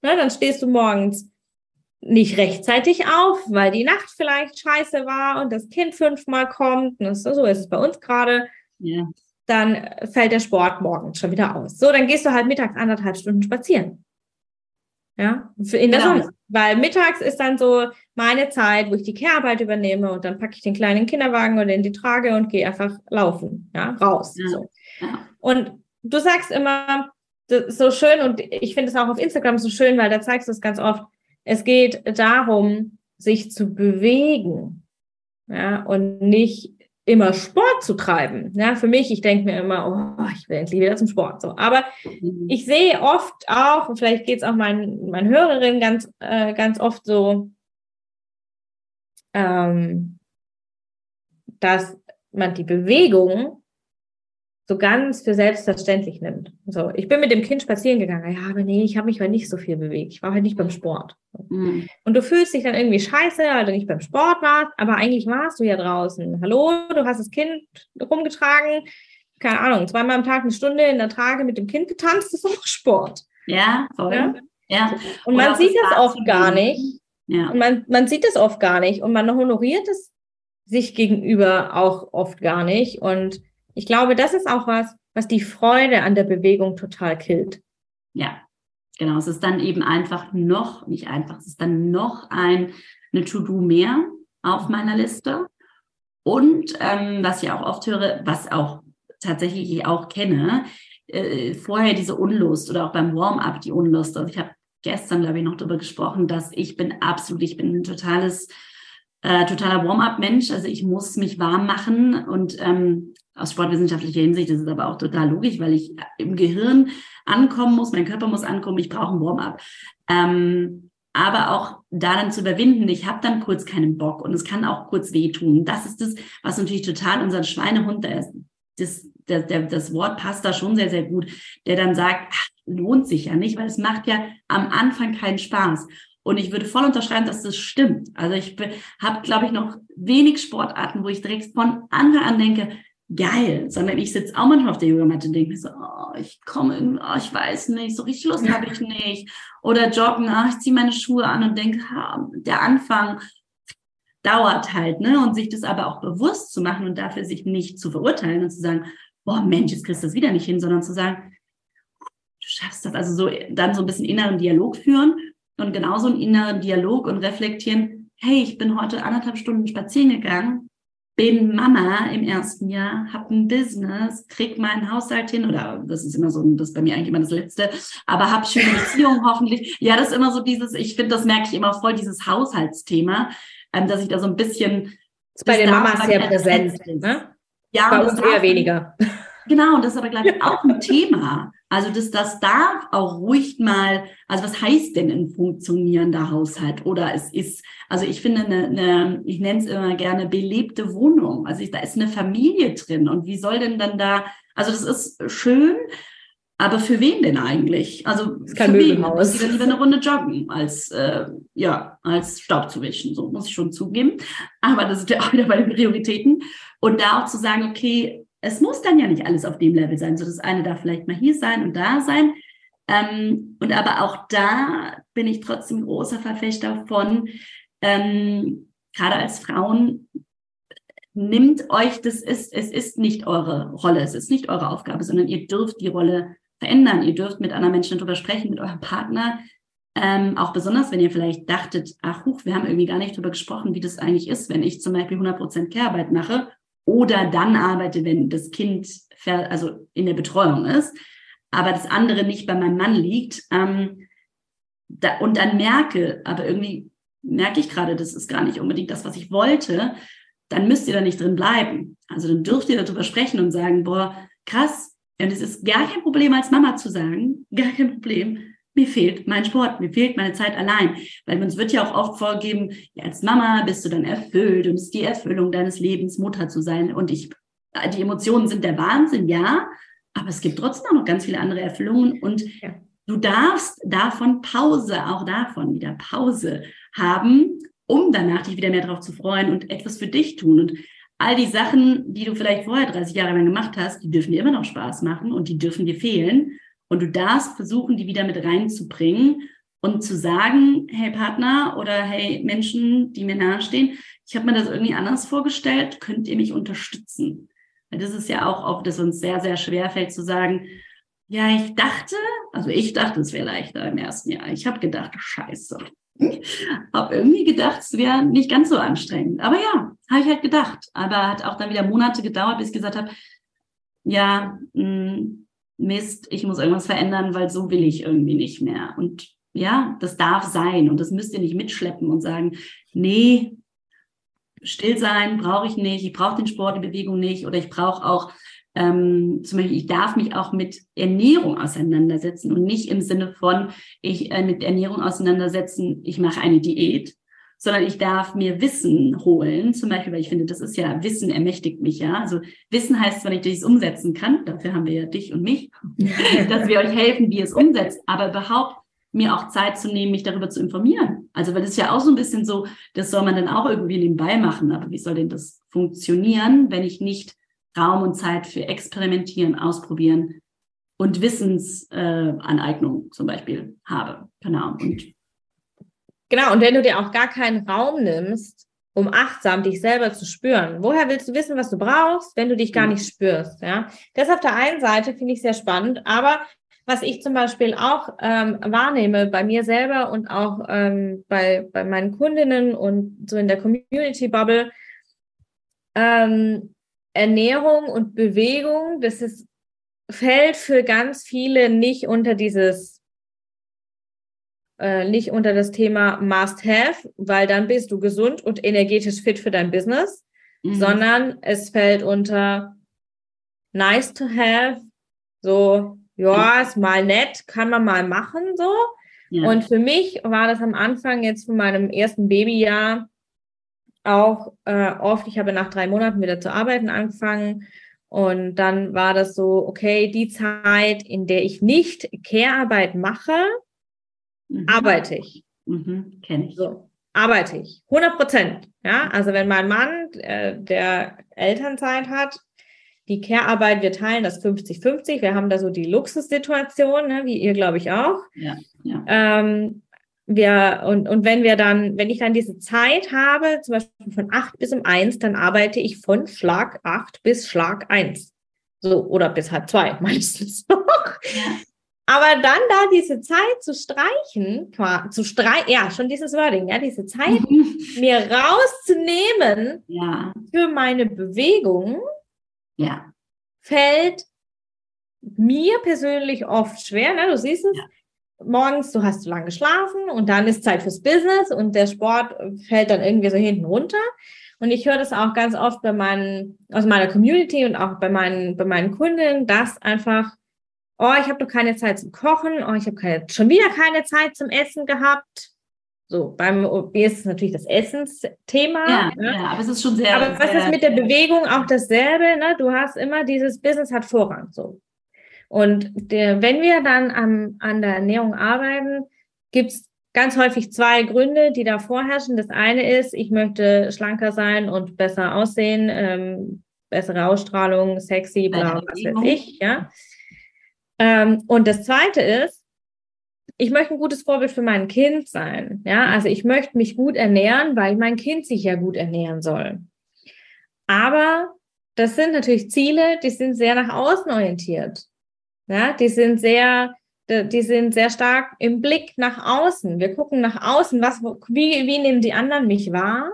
Ne? Dann stehst du morgens nicht rechtzeitig auf, weil die Nacht vielleicht scheiße war und das Kind fünfmal kommt. Und so ist es bei uns gerade. Ja. Dann fällt der Sport morgens schon wieder aus. So, dann gehst du halt mittags anderthalb Stunden spazieren. Ja, in der ja. Sonne. Weil mittags ist dann so meine Zeit, wo ich die Kehrarbeit übernehme und dann packe ich den kleinen Kinderwagen oder in die Trage und gehe einfach laufen, ja, raus. Ja. So. Ja. Und du sagst immer, so schön und ich finde es auch auf Instagram so schön, weil da zeigst du es ganz oft. Es geht darum, sich zu bewegen, ja, und nicht immer Sport zu treiben. Ja, für mich, ich denke mir immer, oh, ich will endlich wieder zum Sport. So. Aber mhm. ich sehe oft auch, und vielleicht geht es auch meinen, meinen Hörerinnen ganz, äh, ganz oft so, ähm, dass man die Bewegung so ganz für selbstverständlich nimmt. So, ich bin mit dem Kind spazieren gegangen. Ja, aber nee, ich habe mich heute nicht so viel bewegt. Ich war heute nicht beim Sport. Mhm. Und du fühlst dich dann irgendwie scheiße, weil du nicht beim Sport warst, aber eigentlich warst du ja draußen. Hallo, du hast das Kind rumgetragen. Keine Ahnung, zweimal am Tag eine Stunde in der Trage mit dem Kind getanzt, ist auch Sport. Ja, voll. Ja? ja. Und man sieht das oft gar nicht. Ja. Und man, man sieht das oft gar nicht. Und man honoriert es sich gegenüber auch oft gar nicht. Und ich glaube, das ist auch was, was die Freude an der Bewegung total killt. Ja, genau. Es ist dann eben einfach noch, nicht einfach, es ist dann noch ein, eine To-Do mehr auf meiner Liste. Und ähm, was ich auch oft höre, was auch tatsächlich ich auch kenne, äh, vorher diese Unlust oder auch beim Warm-up die Unlust. Also ich habe gestern, glaube ich, noch darüber gesprochen, dass ich bin absolut, ich bin ein totales, äh, totaler Warm-up-Mensch. Also ich muss mich warm machen und ähm, aus sportwissenschaftlicher Hinsicht ist es aber auch total logisch, weil ich im Gehirn ankommen muss, mein Körper muss ankommen, ich brauche ein Warm-up. Ähm, aber auch da dann zu überwinden, ich habe dann kurz keinen Bock und es kann auch kurz wehtun. Das ist das, was natürlich total unseren Schweinehund, das, das, das, das Wort passt da schon sehr, sehr gut, der dann sagt, ach, lohnt sich ja nicht, weil es macht ja am Anfang keinen Spaß. Und ich würde voll unterschreiben, dass das stimmt. Also ich habe, glaube ich, noch wenig Sportarten, wo ich direkt von Anfang an denke, geil, sondern ich sitze auch manchmal auf der Yogamatte und denke mir so, oh, ich komme, oh, ich weiß nicht, so richtig Lust habe ich nicht. Oder joggen, oh, ich ziehe meine Schuhe an und denke, ha, der Anfang dauert halt, ne? Und sich das aber auch bewusst zu machen und dafür sich nicht zu verurteilen und zu sagen, boah, Mensch, jetzt kriegst du das wieder nicht hin, sondern zu sagen, du schaffst das. Also so dann so ein bisschen inneren Dialog führen und genauso einen inneren Dialog und reflektieren, hey, ich bin heute anderthalb Stunden spazieren gegangen, bin Mama im ersten Jahr, habe ein Business, krieg meinen Haushalt hin oder das ist immer so, das ist bei mir eigentlich immer das Letzte, aber habe schöne Beziehungen hoffentlich. Ja, das ist immer so dieses, ich finde, das merke ich immer voll, dieses Haushaltsthema, ähm, dass ich da so ein bisschen. Das ist bei den Mamas sehr präsent, ne? Ja, bei uns eher weniger. Genau, und das ist aber, glaube ich, auch ein Thema. Also das, das darf auch ruhig mal, also was heißt denn ein funktionierender Haushalt? Oder es ist, also ich finde, eine, eine ich nenne es immer gerne belebte Wohnung. Also ich, da ist eine Familie drin. Und wie soll denn dann da, also das ist schön, aber für wen denn eigentlich? Also das ist kein Möbelhaus. Ich lieber eine Runde joggen, als äh, ja, als Staub zu wischen. So muss ich schon zugeben. Aber das ist ja auch wieder bei den Prioritäten. Und da auch zu sagen, okay, es muss dann ja nicht alles auf dem Level sein. So das eine darf vielleicht mal hier sein und da sein. Ähm, und aber auch da bin ich trotzdem großer Verfechter von, ähm, gerade als Frauen, nimmt euch, das ist, es ist nicht eure Rolle, es ist nicht eure Aufgabe, sondern ihr dürft die Rolle verändern. Ihr dürft mit anderen Menschen darüber sprechen, mit eurem Partner. Ähm, auch besonders, wenn ihr vielleicht dachtet, ach, huch, wir haben irgendwie gar nicht darüber gesprochen, wie das eigentlich ist, wenn ich zum Beispiel 100% Care-Arbeit mache oder dann arbeite, wenn das Kind also in der Betreuung ist, aber das andere nicht bei meinem Mann liegt. Ähm, da, und dann merke, aber irgendwie merke ich gerade, das ist gar nicht unbedingt das, was ich wollte, dann müsst ihr da nicht drin bleiben. Also dann dürft ihr darüber sprechen und sagen, boah, krass, und es ist gar kein Problem als Mama zu sagen, gar kein Problem, mir fehlt mein Sport, mir fehlt meine Zeit allein. Weil uns wird ja auch oft vorgeben, ja, als Mama bist du dann erfüllt und es ist die Erfüllung deines Lebens, Mutter zu sein. Und ich, die Emotionen sind der Wahnsinn, ja, aber es gibt trotzdem auch noch ganz viele andere Erfüllungen und ja. du darfst davon Pause, auch davon wieder Pause haben, um danach dich wieder mehr darauf zu freuen und etwas für dich tun. Und all die Sachen, die du vielleicht vorher 30 Jahre lang gemacht hast, die dürfen dir immer noch Spaß machen und die dürfen dir fehlen. Und du darfst versuchen, die wieder mit reinzubringen und zu sagen, hey Partner oder hey Menschen, die mir nahestehen, ich habe mir das irgendwie anders vorgestellt, könnt ihr mich unterstützen? Weil das ist ja auch oft, dass uns sehr, sehr schwer fällt zu sagen, ja, ich dachte, also ich dachte, es wäre leichter im ersten Jahr. Ich habe gedacht, scheiße. habe irgendwie gedacht, es wäre nicht ganz so anstrengend. Aber ja, habe ich halt gedacht. Aber hat auch dann wieder Monate gedauert, bis ich gesagt habe, ja, mh, hm, Mist, ich muss irgendwas verändern, weil so will ich irgendwie nicht mehr. Und ja, das darf sein. Und das müsst ihr nicht mitschleppen und sagen, nee, still sein brauche ich nicht, ich brauche den Sport, die Bewegung nicht. Oder ich brauche auch ähm, zum Beispiel, ich darf mich auch mit Ernährung auseinandersetzen und nicht im Sinne von, ich äh, mit Ernährung auseinandersetzen, ich mache eine Diät, sondern ich darf mir Wissen holen, zum Beispiel, weil ich finde, das ist ja, Wissen ermächtigt mich ja. Also Wissen heißt zwar nicht, dass ich es umsetzen kann, dafür haben wir ja dich und mich, dass wir euch helfen, wie ihr es umsetzt, aber überhaupt mir auch Zeit zu nehmen, mich darüber zu informieren. Also, weil das ist ja auch so ein bisschen so, das soll man dann auch irgendwie nebenbei machen, aber wie soll denn das funktionieren, wenn ich nicht Raum und Zeit für Experimentieren, Ausprobieren und Wissensaneignung äh, zum Beispiel habe. Genau. Und Genau, und wenn du dir auch gar keinen Raum nimmst, um achtsam dich selber zu spüren. Woher willst du wissen, was du brauchst, wenn du dich gar nicht spürst? Ja, das auf der einen Seite finde ich sehr spannend, aber was ich zum Beispiel auch ähm, wahrnehme bei mir selber und auch ähm, bei, bei meinen Kundinnen und so in der Community Bubble, ähm, Ernährung und Bewegung, das ist, fällt für ganz viele nicht unter dieses äh, nicht unter das Thema Must-Have, weil dann bist du gesund und energetisch fit für dein Business, mhm. sondern es fällt unter Nice to have, so, ja, ist mal nett, kann man mal machen, so. Ja. Und für mich war das am Anfang jetzt von meinem ersten Babyjahr auch äh, oft, ich habe nach drei Monaten wieder zu arbeiten angefangen und dann war das so, okay, die Zeit, in der ich nicht Care-Arbeit mache, mhm. arbeite ich. Mhm. Kenne ich. So, arbeite ich. 100 Prozent. Ja, also wenn mein Mann, äh, der Elternzeit hat, die Care-Arbeit, wir teilen das 50-50. Wir haben da so die Luxussituation, ne, wie ihr, glaube ich, auch. Ja, ja. Ähm, wir, und, und wenn wir dann, wenn ich dann diese Zeit habe, zum Beispiel von acht bis um eins, dann arbeite ich von Schlag acht bis Schlag eins. So, oder bis halb zwei meistens noch. Aber dann da diese Zeit zu streichen, zu streichen, ja, schon dieses Wording, ja, diese Zeit mhm. mir rauszunehmen ja. für meine Bewegung, ja. fällt mir persönlich oft schwer. Ne? Du siehst es, ja. morgens, du hast zu lange geschlafen und dann ist Zeit fürs Business und der Sport fällt dann irgendwie so hinten runter. Und ich höre das auch ganz oft bei meinen, aus meiner Community und auch bei meinen, bei meinen Kunden, dass einfach, oh, ich habe doch keine Zeit zum Kochen, oh, ich habe schon wieder keine Zeit zum Essen gehabt. So, beim OB ist es natürlich das Essensthema. Ja, ne? ja, aber es ist schon sehr. Aber was ist mit der Bewegung auch dasselbe? Ne? Du hast immer dieses Business hat Vorrang. So. Und der, wenn wir dann am, an der Ernährung arbeiten, gibt es ganz häufig zwei Gründe, die da vorherrschen. Das eine ist, ich möchte schlanker sein und besser aussehen, ähm, bessere Ausstrahlung, sexy, bla, was weiß ich, ja. Ähm, und das zweite ist, ich möchte ein gutes Vorbild für mein Kind sein, ja. Also ich möchte mich gut ernähren, weil mein Kind sich ja gut ernähren soll. Aber das sind natürlich Ziele, die sind sehr nach außen orientiert. Ja, die sind sehr, die sind sehr stark im Blick nach außen. Wir gucken nach außen, was, wie, wie nehmen die anderen mich wahr?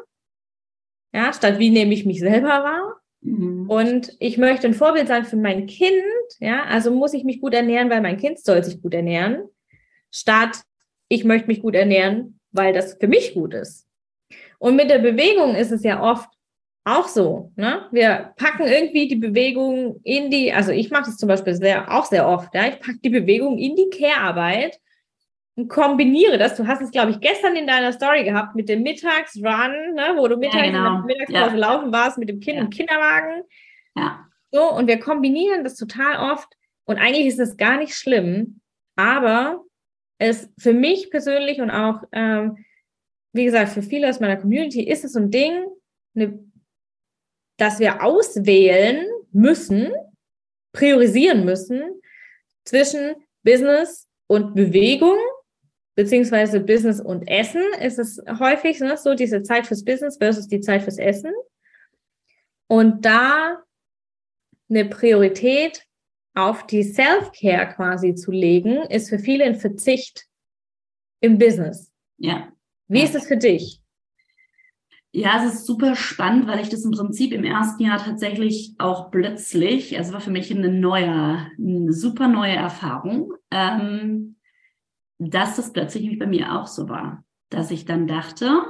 Ja, statt wie nehme ich mich selber wahr? Mhm. Und ich möchte ein Vorbild sein für mein Kind. Ja, also muss ich mich gut ernähren, weil mein Kind soll sich gut ernähren. Statt ich möchte mich gut ernähren, weil das für mich gut ist. Und mit der Bewegung ist es ja oft auch so. Ne? Wir packen irgendwie die Bewegung in die, also ich mache das zum Beispiel sehr, auch sehr oft, ja? ich packe die Bewegung in die Care-Arbeit und kombiniere das. Du hast es, glaube ich, gestern in deiner Story gehabt mit dem Mittagsrun, ne? wo du mittags ja, genau. in der Mittagspause ja. laufen warst mit dem Kind ja. im Kinderwagen. Ja. So, und wir kombinieren das total oft. Und eigentlich ist es gar nicht schlimm, aber es für mich persönlich und auch, ähm, wie gesagt, für viele aus meiner Community ist es so ein Ding, eine dass wir auswählen müssen, priorisieren müssen zwischen Business und Bewegung, beziehungsweise Business und Essen ist es häufig ne, so, diese Zeit fürs Business versus die Zeit fürs Essen. Und da eine Priorität auf die Self-Care quasi zu legen, ist für viele ein Verzicht im Business. Ja. Wie ist es für dich? Ja, es ist super spannend, weil ich das im Prinzip im ersten Jahr tatsächlich auch plötzlich, also war für mich eine neue, eine super neue Erfahrung, ähm, dass das plötzlich bei mir auch so war, dass ich dann dachte,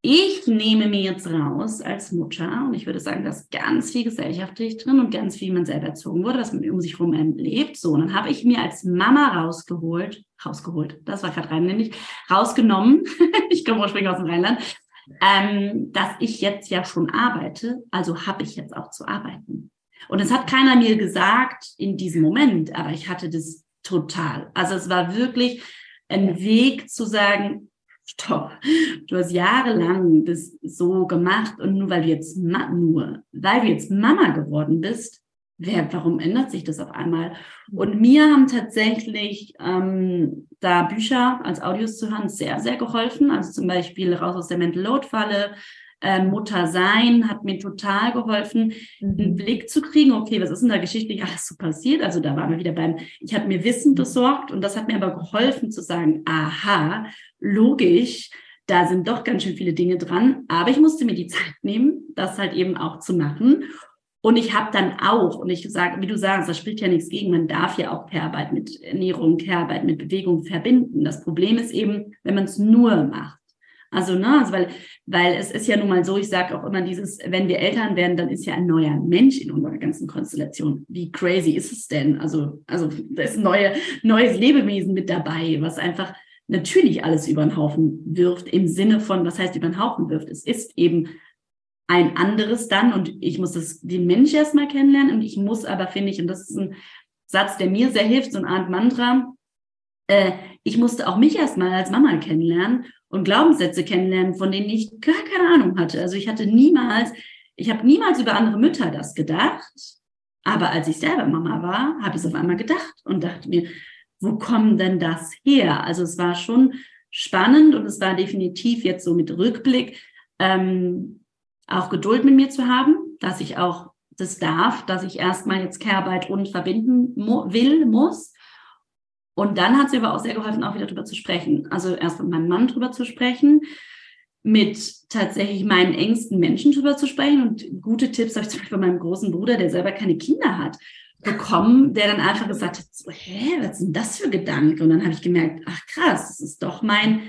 ich nehme mir jetzt raus als Mutter und ich würde sagen, da ist ganz viel gesellschaftlich drin und ganz viel, wie man selber erzogen wurde, was man um sich herum erlebt. So, und dann habe ich mir als Mama rausgeholt, rausgeholt, das war gerade rein, nämlich rausgenommen, ich komme ursprünglich aus dem Rheinland, ähm, dass ich jetzt ja schon arbeite, also habe ich jetzt auch zu arbeiten. Und es hat keiner mir gesagt in diesem Moment, aber ich hatte das total. Also es war wirklich ein Weg zu sagen, stopp, du hast jahrelang das so gemacht und nur weil du jetzt nur, weil du jetzt Mama geworden bist, wer, warum ändert sich das auf einmal? Und mir haben tatsächlich ähm, da Bücher als Audios zu hören sehr, sehr geholfen. Also zum Beispiel Raus aus der Mental Load Falle, äh, Mutter sein hat mir total geholfen, mhm. einen Blick zu kriegen, okay, was ist denn da geschichtlich alles so passiert? Also da waren wir wieder beim, ich habe mir Wissen besorgt und das hat mir aber geholfen zu sagen, aha, logisch, da sind doch ganz schön viele Dinge dran, aber ich musste mir die Zeit nehmen, das halt eben auch zu machen. Und ich habe dann auch, und ich sage, wie du sagst, das spricht ja nichts gegen, man darf ja auch Care-Arbeit mit Ernährung, Care-Arbeit mit Bewegung verbinden. Das Problem ist eben, wenn man es nur macht. Also, ne, also weil, weil es ist ja nun mal so, ich sage auch immer dieses, wenn wir Eltern werden, dann ist ja ein neuer Mensch in unserer ganzen Konstellation. Wie crazy ist es denn? Also, also da ist ein neue, neues Lebewesen mit dabei, was einfach natürlich alles über den Haufen wirft, im Sinne von, was heißt über den Haufen wirft? Es ist eben ein anderes dann und ich muss das, den Mensch erstmal kennenlernen und ich muss aber, finde ich, und das ist ein Satz, der mir sehr hilft, so eine Art Mantra, äh, ich musste auch mich erstmal als Mama kennenlernen und Glaubenssätze kennenlernen, von denen ich gar keine Ahnung hatte. Also ich hatte niemals, ich habe niemals über andere Mütter das gedacht, Aber als ich selber Mama war, habe ich es auf einmal gedacht und dachte mir, wo kommt denn das her? Also es war schon spannend und es war definitiv jetzt so mit Rückblick ähm, auch Geduld mit mir zu haben, dass ich auch das darf, dass ich erstmal jetzt Care-Arbeit und verbinden will, muss. Und dann hat es mir aber auch sehr geholfen, auch wieder drüber zu sprechen. Also erst mit meinem Mann drüber zu sprechen, mit tatsächlich meinen engsten Menschen drüber zu sprechen. Und gute Tipps habe ich zum Beispiel von meinem großen Bruder, der selber keine Kinder hat, bekommen, der dann einfach gesagt hat, so, hä, was sind das für Gedanken? Und dann habe ich gemerkt, ach krass, das ist doch mein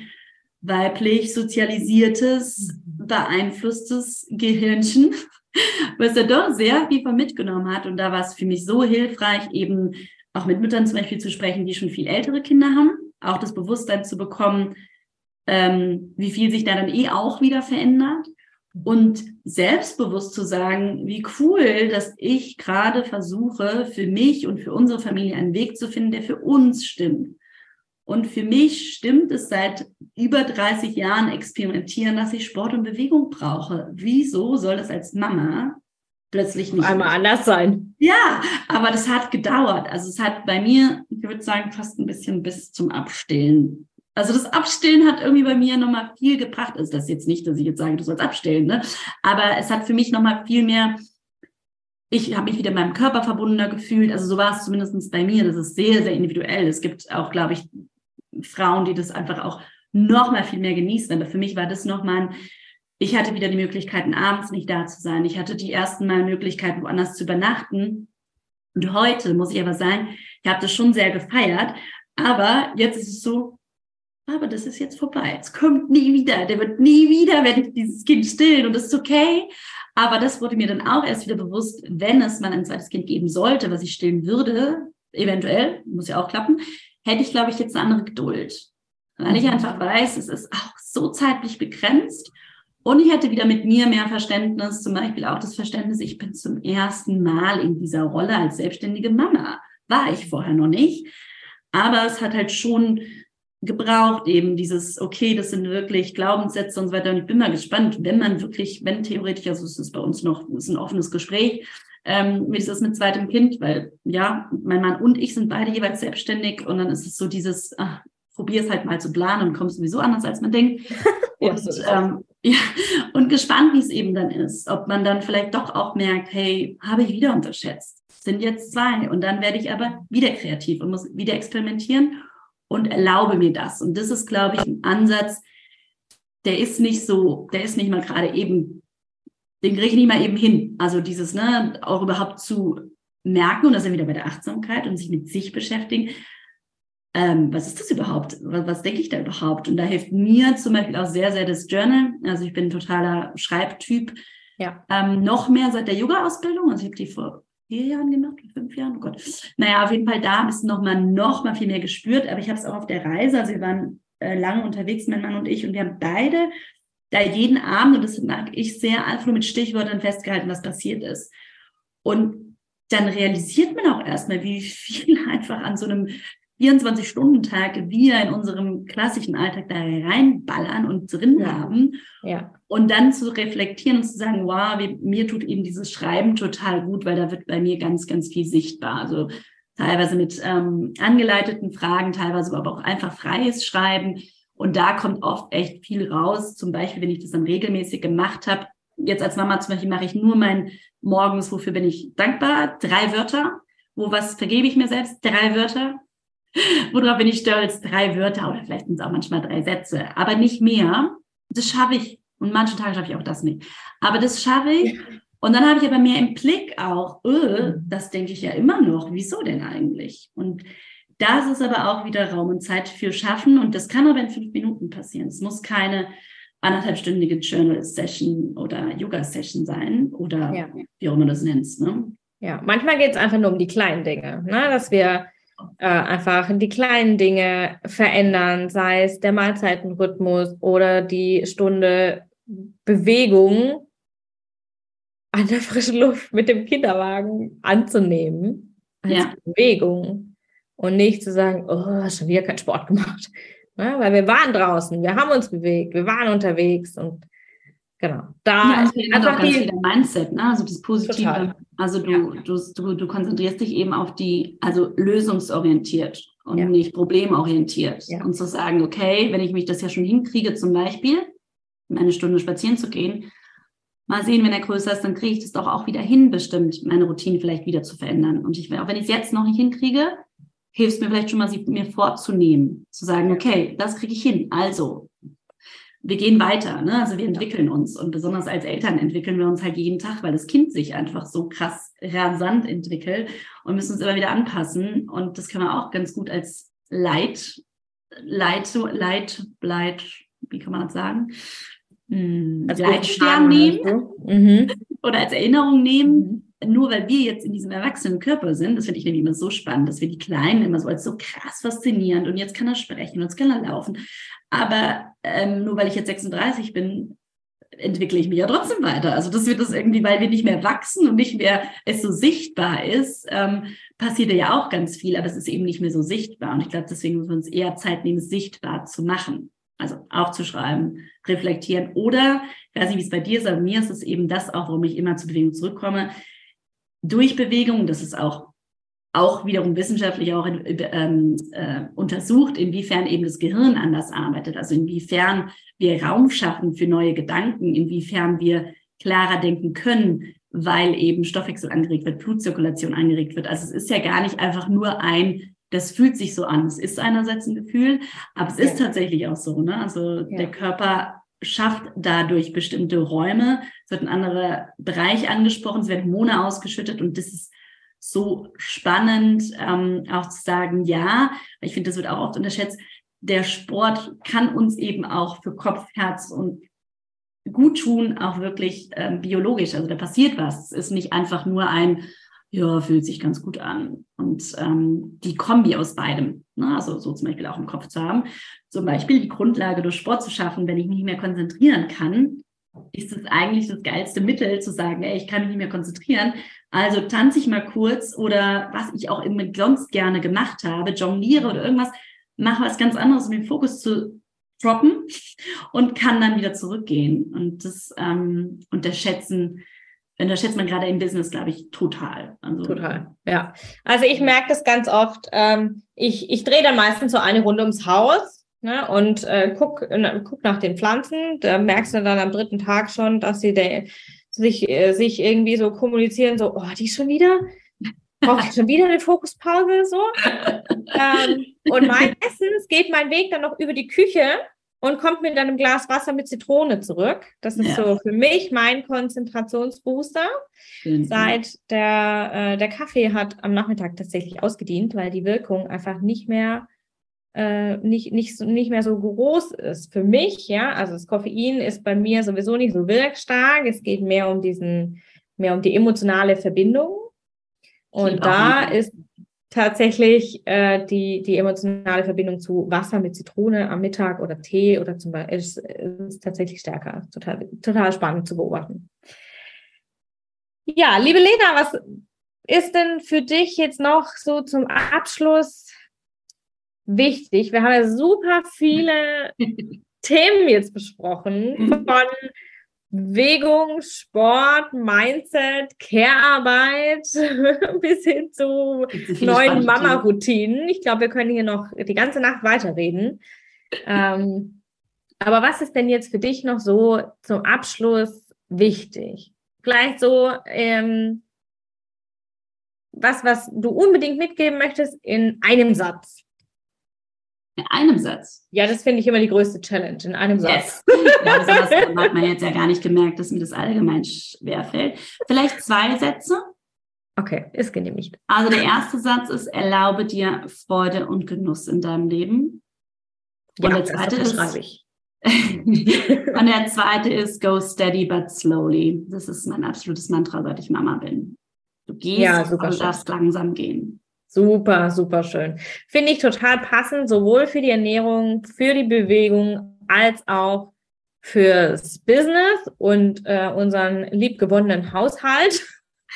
weiblich sozialisiertes, beeinflusstes Gehirnchen, was er doch sehr viel von mitgenommen hat. Und da war es für mich so hilfreich, eben auch mit Müttern zum Beispiel zu sprechen, die schon viel ältere Kinder haben, auch das Bewusstsein zu bekommen, ähm, wie viel sich da dann eh auch wieder verändert. Und selbstbewusst zu sagen, wie cool, dass ich gerade versuche, für mich und für unsere Familie einen Weg zu finden, der für uns stimmt. Und für mich stimmt es seit über 30 Jahren experimentieren, dass ich Sport und Bewegung brauche. Wieso soll das als Mama plötzlich nicht einmal anders sein? Ja, aber das hat gedauert. Also es hat bei mir, ich würde sagen, fast ein bisschen bis zum Abstillen. Also das Abstillen hat irgendwie bei mir nochmal viel gebracht. Ist das jetzt nicht, dass ich jetzt sage, du sollst abstillen, ne? Aber es hat für mich nochmal viel mehr ich habe mich wieder meinem Körper verbundener gefühlt. Also so war es zumindest bei mir. Das ist sehr, sehr individuell. Es gibt auch, glaube ich, Frauen, die das einfach auch noch mal viel mehr genießen. Aber für mich war das noch mal ein, ich hatte wieder die Möglichkeiten, abends nicht da zu sein. Ich hatte die ersten Mal Möglichkeiten, woanders zu übernachten. Und heute muss ich aber sagen, ich habe das schon sehr gefeiert. Aber jetzt ist es so, aber das ist jetzt vorbei. Es kommt nie wieder. Der wird nie wieder, wenn ich dieses Kind stillen und das ist okay. Aber das wurde mir dann auch erst wieder bewusst, wenn es mal ein zweites Kind geben sollte, was ich stillen würde, eventuell, muss ja auch klappen, hätte ich, glaube ich, jetzt eine andere Geduld. Weil ich einfach weiß, es ist auch so zeitlich begrenzt. Und ich hätte wieder mit mir mehr Verständnis, zum Beispiel auch das Verständnis, ich bin zum ersten Mal in dieser Rolle als selbstständige Mama. War ich vorher noch nicht. Aber es hat halt schon gebraucht, eben dieses, okay, das sind wirklich Glaubenssätze und so weiter. Und ich bin mal gespannt, wenn man wirklich, wenn theoretisch, also es ist bei uns noch, es ist ein offenes Gespräch, ähm, wie ist das mit zweitem Kind? Weil ja, mein Mann und ich sind beide jeweils selbstständig und dann ist es so dieses, ach, probier es halt mal zu planen und kommst sowieso anders, als man denkt. und, ähm, ja, und gespannt, wie es eben dann ist. Ob man dann vielleicht doch auch merkt, hey, habe ich wieder unterschätzt. Sind jetzt zwei. Und dann werde ich aber wieder kreativ und muss wieder experimentieren und erlaube mir das. Und das ist, glaube ich, ein Ansatz, der ist nicht so, der ist nicht mal gerade eben den kriege ich nicht mal eben hin. Also dieses, ne, auch überhaupt zu merken, und das ja wieder bei der Achtsamkeit und sich mit sich beschäftigen. Ähm, was ist das überhaupt? Was, was denke ich da überhaupt? Und da hilft mir zum Beispiel auch sehr, sehr das Journal. Also ich bin ein totaler Schreibtyp. Ja. Ähm, noch mehr seit der Yoga-Ausbildung. Also ich habe die vor vier Jahren gemacht, fünf Jahren, oh Gott. Naja, auf jeden Fall da ist noch mal, noch mal viel mehr gespürt. Aber ich habe es auch auf der Reise. Also wir waren äh, lange unterwegs, mein Mann und ich, und wir haben beide da jeden Abend, und das mag ich sehr, einfach nur mit Stichwörtern festgehalten, was passiert ist. Und dann realisiert man auch erstmal, wie viel einfach an so einem 24-Stunden-Tag wir in unserem klassischen Alltag da reinballern und drin ja. haben. Ja. Und dann zu reflektieren und zu sagen, wow, wie, mir tut eben dieses Schreiben total gut, weil da wird bei mir ganz, ganz viel sichtbar. Also teilweise mit ähm, angeleiteten Fragen, teilweise aber auch einfach freies Schreiben und da kommt oft echt viel raus. Zum Beispiel, wenn ich das dann regelmäßig gemacht habe. Jetzt als Mama zum Beispiel mache ich nur mein morgens, wofür bin ich dankbar? Drei Wörter. Wo was vergebe ich mir selbst? Drei Wörter. Worauf bin ich stolz? Drei Wörter oder vielleicht sind es auch manchmal drei Sätze, aber nicht mehr. Das schaffe ich. Und manche Tage schaffe ich auch das nicht. Aber das schaffe ich. Und dann habe ich aber mehr im Blick auch, öh, das denke ich ja immer noch. Wieso denn eigentlich? Und das ist aber auch wieder Raum und Zeit für Schaffen und das kann aber in fünf Minuten passieren. Es muss keine anderthalbstündige Journal-Session oder Yoga-Session sein oder ja. wie auch immer du das nennst. Ne? Ja, manchmal geht es einfach nur um die kleinen Dinge, ne? dass wir äh, einfach die kleinen Dinge verändern, sei es der Mahlzeitenrhythmus oder die Stunde Bewegung an der frischen Luft mit dem Kinderwagen anzunehmen als ja. Bewegung und nicht zu sagen, oh, schon wieder kein Sport gemacht. Ja, weil wir waren draußen, wir haben uns bewegt, wir waren unterwegs und Genau. Da ja, das einfach auch ganz viel Mindset, ne? Also das Positive. Total. Also du, ja. du, du, du konzentrierst dich eben auf die, also lösungsorientiert und ja. nicht problemorientiert. Und zu sagen, okay, wenn ich mich das ja schon hinkriege, zum Beispiel, eine Stunde spazieren zu gehen, mal sehen, wenn er größer ist, dann kriege ich das doch auch wieder hin, bestimmt meine Routine vielleicht wieder zu verändern. Und ich, auch wenn ich es jetzt noch nicht hinkriege, hilft mir vielleicht schon mal, sie mir vorzunehmen, zu sagen, okay, das kriege ich hin. Also, wir gehen weiter, ne? also wir entwickeln uns und besonders als Eltern entwickeln wir uns halt jeden Tag, weil das Kind sich einfach so krass rasant entwickelt und müssen uns immer wieder anpassen und das kann man auch ganz gut als Leit, Leit, Leit, Leit, wie kann man das sagen? Hm, als Leitstern nehmen mhm. oder als Erinnerung nehmen. Mhm. Nur weil wir jetzt in diesem erwachsenen Körper sind, das finde ich nämlich immer so spannend, dass wir die Kleinen immer so als so krass faszinierend und jetzt kann er sprechen und jetzt kann er laufen. Aber ähm, nur weil ich jetzt 36 bin, entwickle ich mich ja trotzdem weiter. Also das wird das irgendwie, weil wir nicht mehr wachsen und nicht mehr es so sichtbar ist, ähm, passiert ja auch ganz viel, aber es ist eben nicht mehr so sichtbar. Und ich glaube, deswegen müssen wir uns eher Zeit nehmen, es sichtbar zu machen. Also aufzuschreiben, reflektieren. Oder, ich weiß nicht, wie es bei dir ist, aber mir ist es eben das auch, warum ich immer zur Bewegung zurückkomme. Durch Bewegung, das ist auch auch wiederum wissenschaftlich auch ähm, äh, untersucht, inwiefern eben das Gehirn anders arbeitet, also inwiefern wir Raum schaffen für neue Gedanken, inwiefern wir klarer denken können, weil eben Stoffwechsel angeregt wird, Blutzirkulation angeregt wird. Also es ist ja gar nicht einfach nur ein, das fühlt sich so an. Es ist einerseits ein Gefühl, aber es ja. ist tatsächlich auch so. Ne? Also ja. der Körper schafft dadurch bestimmte Räume. Es wird ein anderer Bereich angesprochen, es werden Hormone ausgeschüttet und das ist so spannend, ähm, auch zu sagen, ja, ich finde, das wird auch oft unterschätzt, der Sport kann uns eben auch für Kopf, Herz und gut tun, auch wirklich ähm, biologisch. Also da passiert was. Es ist nicht einfach nur ein, ja, fühlt sich ganz gut an. Und ähm, die Kombi aus beidem, ne? also so zum Beispiel auch im Kopf zu haben, zum Beispiel die Grundlage durch Sport zu schaffen, wenn ich mich nicht mehr konzentrieren kann, ist es eigentlich das geilste Mittel zu sagen, ey, ich kann mich nicht mehr konzentrieren, also tanze ich mal kurz oder was ich auch immer sonst gerne gemacht habe, jongliere oder irgendwas, mache was ganz anderes, um den Fokus zu droppen und kann dann wieder zurückgehen. Und das ähm, unterschätzen, unterschätzt man gerade im Business, glaube ich, total. Also, total, ja. Also ich merke das ganz oft. Ähm, ich ich drehe dann meistens so eine Runde ums Haus ne, und äh, guck, äh, guck nach den Pflanzen. Da merkst du dann am dritten Tag schon, dass sie der sich, äh, sich irgendwie so kommunizieren, so, oh, die ist schon wieder, braucht ich schon wieder eine Fokuspause, so. ähm, und meistens geht mein Weg dann noch über die Küche und kommt mit einem Glas Wasser mit Zitrone zurück. Das ist ja. so für mich mein Konzentrationsbooster. Mhm. Seit der, äh, der Kaffee hat am Nachmittag tatsächlich ausgedient, weil die Wirkung einfach nicht mehr äh, nicht, nicht, nicht mehr so groß ist für mich, ja. Also das Koffein ist bei mir sowieso nicht so wirkstark. Es geht mehr um diesen, mehr um die emotionale Verbindung. Und da ist tatsächlich äh, die, die emotionale Verbindung zu Wasser mit Zitrone am Mittag oder Tee oder zum Beispiel ist, ist tatsächlich stärker. Total, total spannend zu beobachten. Ja, liebe Lena, was ist denn für dich jetzt noch so zum Abschluss wichtig. Wir haben ja super viele Themen jetzt besprochen von Bewegung, Sport, Mindset, Care-Arbeit bis hin zu neuen Mama-Routinen. Ich glaube, wir können hier noch die ganze Nacht weiterreden. Ähm, aber was ist denn jetzt für dich noch so zum Abschluss wichtig? Vielleicht so ähm, was, was du unbedingt mitgeben möchtest in einem Satz. In einem Satz. Ja, das finde ich immer die größte Challenge, in einem Satz. Yes. Ja, das hat man jetzt ja gar nicht gemerkt, dass mir das allgemein schwerfällt. Vielleicht zwei Sätze. Okay, ist genehmigt. Also der erste Satz ist, erlaube dir Freude und Genuss in deinem Leben. Und ja, der zweite ist, und der zweite ist, go steady but slowly. Das ist mein absolutes Mantra, seit ich Mama bin. Du gehst, ja, aber du darfst langsam gehen. Super, super schön. Finde ich total passend, sowohl für die Ernährung, für die Bewegung, als auch fürs Business und äh, unseren liebgewonnenen Haushalt.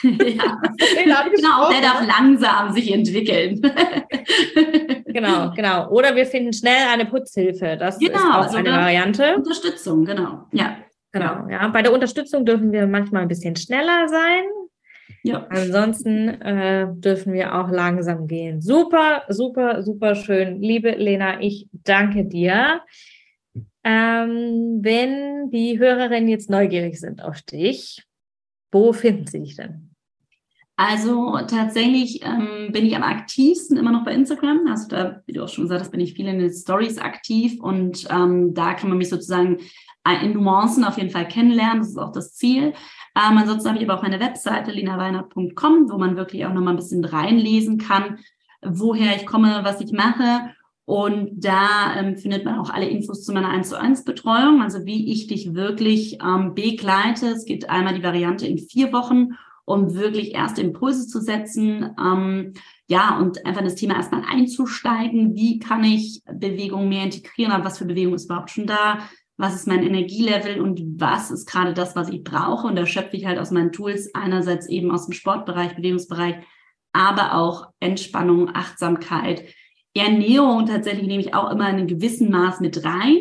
Ja, genau, der darf langsam sich entwickeln. genau, genau. Oder wir finden schnell eine Putzhilfe. Das genau, ist auch also eine Variante. Unterstützung, genau. Ja. Genau, ja. Bei der Unterstützung dürfen wir manchmal ein bisschen schneller sein. Ja. Ansonsten äh, dürfen wir auch langsam gehen. Super, super, super schön. Liebe Lena, ich danke dir. Ähm, wenn die Hörerinnen jetzt neugierig sind auf dich, wo finden sie dich denn? Also tatsächlich ähm, bin ich am aktivsten immer noch bei Instagram. Also da, wie du auch schon gesagt hast, bin ich viel in den Stories aktiv und ähm, da kann man mich sozusagen in Nuancen auf jeden Fall kennenlernen. Das ist auch das Ziel. Ähm, ansonsten habe ich aber auch meine Webseite linaweinert.com, wo man wirklich auch nochmal ein bisschen reinlesen kann, woher ich komme, was ich mache. Und da ähm, findet man auch alle Infos zu meiner 1 zu 1 Betreuung, also wie ich dich wirklich ähm, begleite. Es gibt einmal die Variante in vier Wochen, um wirklich erste Impulse zu setzen. Ähm, ja, und einfach das Thema erstmal einzusteigen. Wie kann ich Bewegung mehr integrieren? Aber was für Bewegung ist überhaupt schon da? Was ist mein Energielevel und was ist gerade das, was ich brauche. Und da schöpfe ich halt aus meinen Tools einerseits eben aus dem Sportbereich, Bewegungsbereich, aber auch Entspannung, Achtsamkeit, Ernährung tatsächlich nehme ich auch immer in einem gewissen Maß mit rein.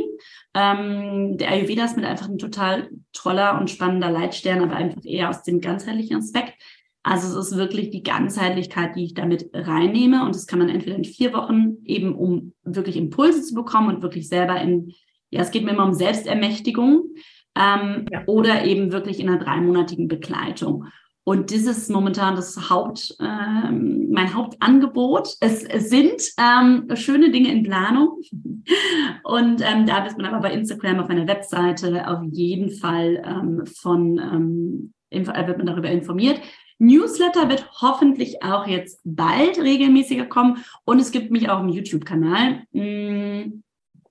Ähm, der Ayurveda ist mit einfach ein total toller und spannender Leitstern, aber einfach eher aus dem ganzheitlichen Aspekt. Also es ist wirklich die Ganzheitlichkeit, die ich damit reinnehme. Und das kann man entweder in vier Wochen eben, um wirklich Impulse zu bekommen und wirklich selber in ja, es geht mir immer um Selbstermächtigung ähm, ja. oder eben wirklich in einer dreimonatigen Begleitung. Und das ist momentan das Haupt, ähm, mein Hauptangebot. Es, es sind ähm, schöne Dinge in Planung. Und ähm, da ist man aber bei Instagram auf meiner Webseite auf jeden Fall ähm, von, ähm, äh, wird man darüber informiert. Newsletter wird hoffentlich auch jetzt bald regelmäßiger kommen. Und es gibt mich auch im YouTube-Kanal. Mm,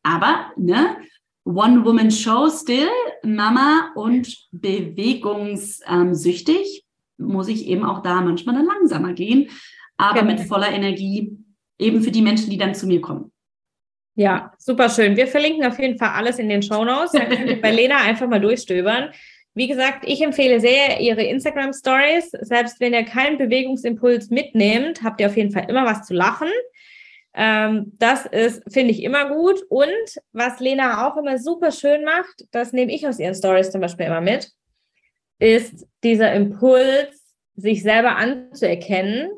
aber, ne, One-Woman-Show still, Mama und bewegungssüchtig, muss ich eben auch da manchmal dann langsamer gehen, aber genau. mit voller Energie, eben für die Menschen, die dann zu mir kommen. Ja, super schön. Wir verlinken auf jeden Fall alles in den Show Notes. bei Lena einfach mal durchstöbern. Wie gesagt, ich empfehle sehr ihre Instagram Stories. Selbst wenn ihr keinen Bewegungsimpuls mitnehmt, habt ihr auf jeden Fall immer was zu lachen. Ähm, das ist, finde ich, immer gut. Und was Lena auch immer super schön macht, das nehme ich aus ihren Stories zum Beispiel immer mit, ist dieser Impuls, sich selber anzuerkennen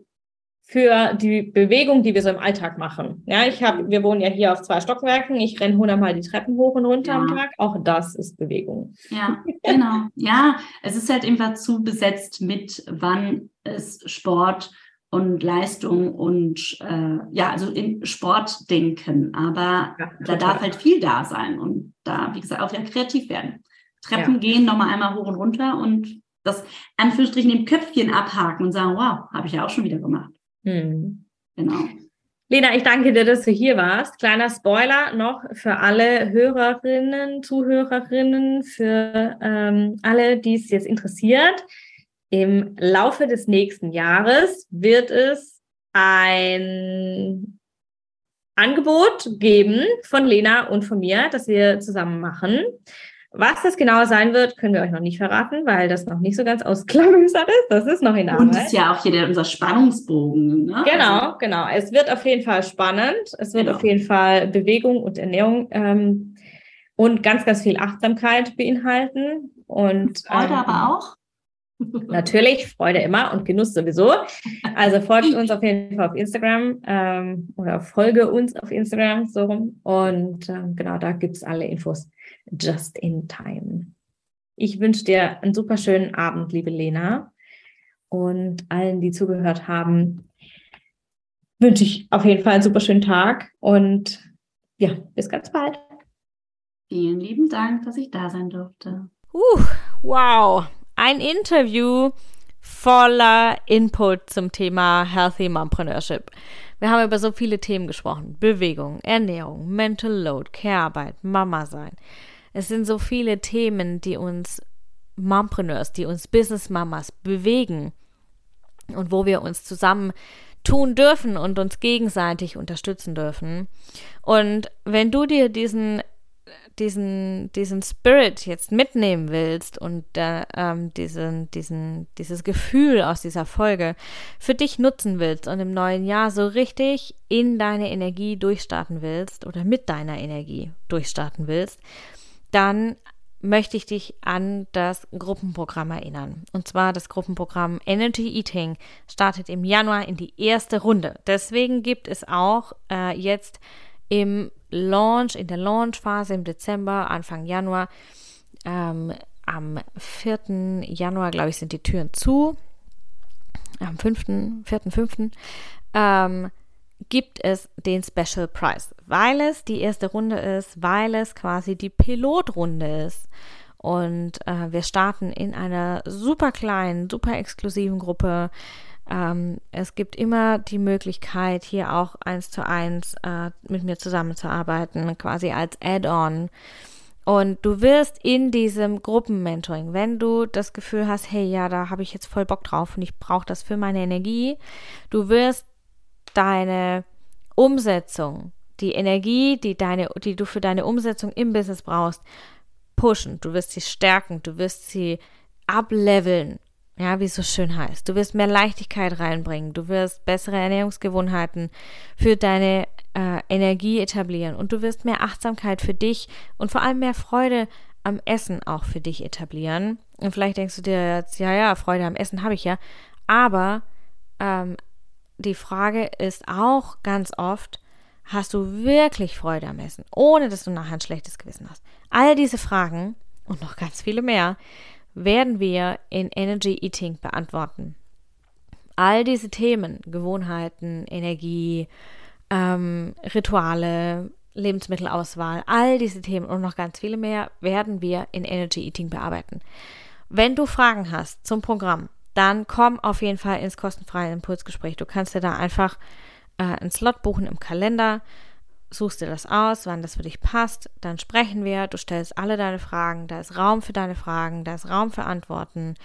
für die Bewegung, die wir so im Alltag machen. Ja, ich habe, wir wohnen ja hier auf zwei Stockwerken. Ich renne hundertmal die Treppen hoch und runter ja. am Tag. Auch das ist Bewegung. Ja, genau. Ja, es ist halt einfach zu besetzt mit, wann ist Sport und Leistung und äh, ja, also in Sport denken. Aber ja, da darf halt viel da sein und da, wie gesagt, auch wieder kreativ werden. Treppen ja. gehen, nochmal einmal hoch und runter und das Anführungsstrichen im Köpfchen abhaken und sagen, wow, habe ich ja auch schon wieder gemacht. Hm. Genau. Lena, ich danke dir, dass du hier warst. Kleiner Spoiler noch für alle Hörerinnen, Zuhörerinnen, für ähm, alle, die es jetzt interessiert. Im Laufe des nächsten Jahres wird es ein Angebot geben von Lena und von mir, das wir zusammen machen. Was das genau sein wird, können wir euch noch nicht verraten, weil das noch nicht so ganz ausklabüsert ist. Das ist noch in Arbeit. Und das ist ja auch hier unser Spannungsbogen. Ne? Genau, also, genau. Es wird auf jeden Fall spannend. Es wird genau. auf jeden Fall Bewegung und Ernährung ähm, und ganz, ganz viel Achtsamkeit beinhalten. Und Freude ähm, aber auch. Natürlich, Freude immer und Genuss sowieso. Also folgt uns auf jeden Fall auf Instagram ähm, oder folge uns auf Instagram so rum. Und ähm, genau, da gibt es alle Infos just in time. Ich wünsche dir einen super schönen Abend, liebe Lena. Und allen, die zugehört haben, wünsche ich auf jeden Fall einen super schönen Tag und ja, bis ganz bald. Vielen lieben Dank, dass ich da sein durfte. Uh, wow ein Interview voller Input zum Thema Healthy Mompreneurship. Wir haben über so viele Themen gesprochen. Bewegung, Ernährung, Mental Load, Care-Arbeit, Mama sein. Es sind so viele Themen, die uns Mompreneurs, die uns Business Mamas bewegen und wo wir uns zusammen tun dürfen und uns gegenseitig unterstützen dürfen. Und wenn du dir diesen diesen, diesen Spirit jetzt mitnehmen willst und äh, diesen, diesen, dieses Gefühl aus dieser Folge für dich nutzen willst und im neuen Jahr so richtig in deine Energie durchstarten willst oder mit deiner Energie durchstarten willst, dann möchte ich dich an das Gruppenprogramm erinnern. Und zwar das Gruppenprogramm Energy Eating startet im Januar in die erste Runde. Deswegen gibt es auch äh, jetzt im Launch, in der Launchphase im Dezember, Anfang Januar, ähm, am 4. Januar, glaube ich, sind die Türen zu. Am 5., 4., 5. Ähm, gibt es den Special Prize, weil es die erste Runde ist, weil es quasi die Pilotrunde ist. Und äh, wir starten in einer super kleinen, super exklusiven Gruppe. Ähm, es gibt immer die Möglichkeit, hier auch eins zu eins äh, mit mir zusammenzuarbeiten, quasi als Add-on. Und du wirst in diesem Gruppenmentoring, wenn du das Gefühl hast, hey, ja, da habe ich jetzt voll Bock drauf und ich brauche das für meine Energie, du wirst deine Umsetzung, die Energie, die, deine, die du für deine Umsetzung im Business brauchst, pushen. Du wirst sie stärken, du wirst sie ableveln, ja, wie es so schön heißt. Du wirst mehr Leichtigkeit reinbringen, du wirst bessere Ernährungsgewohnheiten für deine äh, Energie etablieren und du wirst mehr Achtsamkeit für dich und vor allem mehr Freude am Essen auch für dich etablieren. Und vielleicht denkst du dir jetzt, ja, ja, Freude am Essen habe ich ja, aber ähm, die Frage ist auch ganz oft, hast du wirklich Freude am Essen, ohne dass du nachher ein schlechtes Gewissen hast? All diese Fragen und noch ganz viele mehr werden wir in Energy Eating beantworten. All diese Themen, Gewohnheiten, Energie, ähm, Rituale, Lebensmittelauswahl, all diese Themen und noch ganz viele mehr werden wir in Energy Eating bearbeiten. Wenn du Fragen hast zum Programm, dann komm auf jeden Fall ins kostenfreie Impulsgespräch. Du kannst dir da einfach äh, einen Slot buchen im Kalender, suchst dir das aus, wann das für dich passt, dann sprechen wir, du stellst alle deine Fragen, da ist Raum für deine Fragen, da ist Raum für Antworten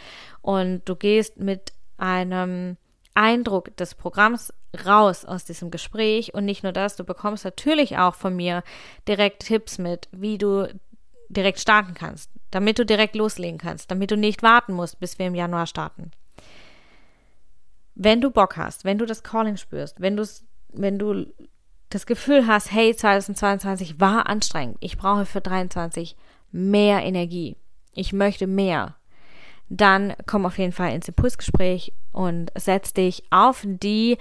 und du gehst mit einem Eindruck des Programms raus aus diesem Gespräch und nicht nur das, du bekommst natürlich auch von mir direkt Tipps mit, wie du direkt starten kannst, damit du direkt loslegen kannst, damit du nicht warten musst, bis wir im Januar starten. Wenn du Bock hast, wenn du das Calling spürst, wenn du wenn du das Gefühl hast, hey, 2022 war anstrengend, ich brauche für 23 mehr Energie, ich möchte mehr, dann komm auf jeden Fall ins Impulsgespräch und setz dich auf die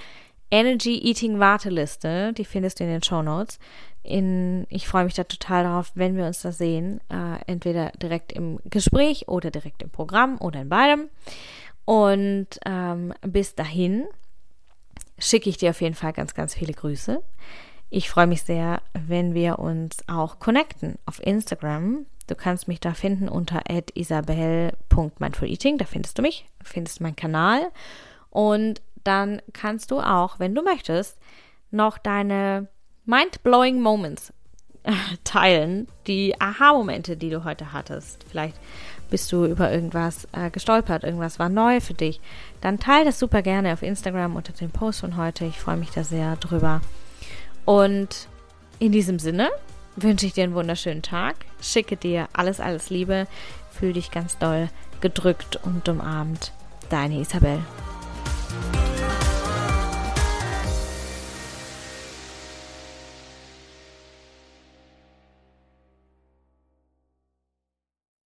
Energy Eating Warteliste, die findest du in den Show Notes. In, ich freue mich da total darauf, wenn wir uns da sehen, äh, entweder direkt im Gespräch oder direkt im Programm oder in beidem. Und ähm, bis dahin schicke ich dir auf jeden Fall ganz, ganz viele Grüße. Ich freue mich sehr, wenn wir uns auch connecten auf Instagram. Du kannst mich da finden unter isabel.mindfuleating. Da findest du mich, findest meinen Kanal. Und dann kannst du auch, wenn du möchtest, noch deine mind-blowing Moments teilen, die Aha-Momente, die du heute hattest. Vielleicht bist du über irgendwas äh, gestolpert, irgendwas war neu für dich. Dann teile das super gerne auf Instagram unter dem Post von heute. Ich freue mich da sehr drüber. Und in diesem Sinne wünsche ich dir einen wunderschönen Tag, schicke dir alles, alles Liebe, fühle dich ganz doll gedrückt und umarmt. Deine Isabel.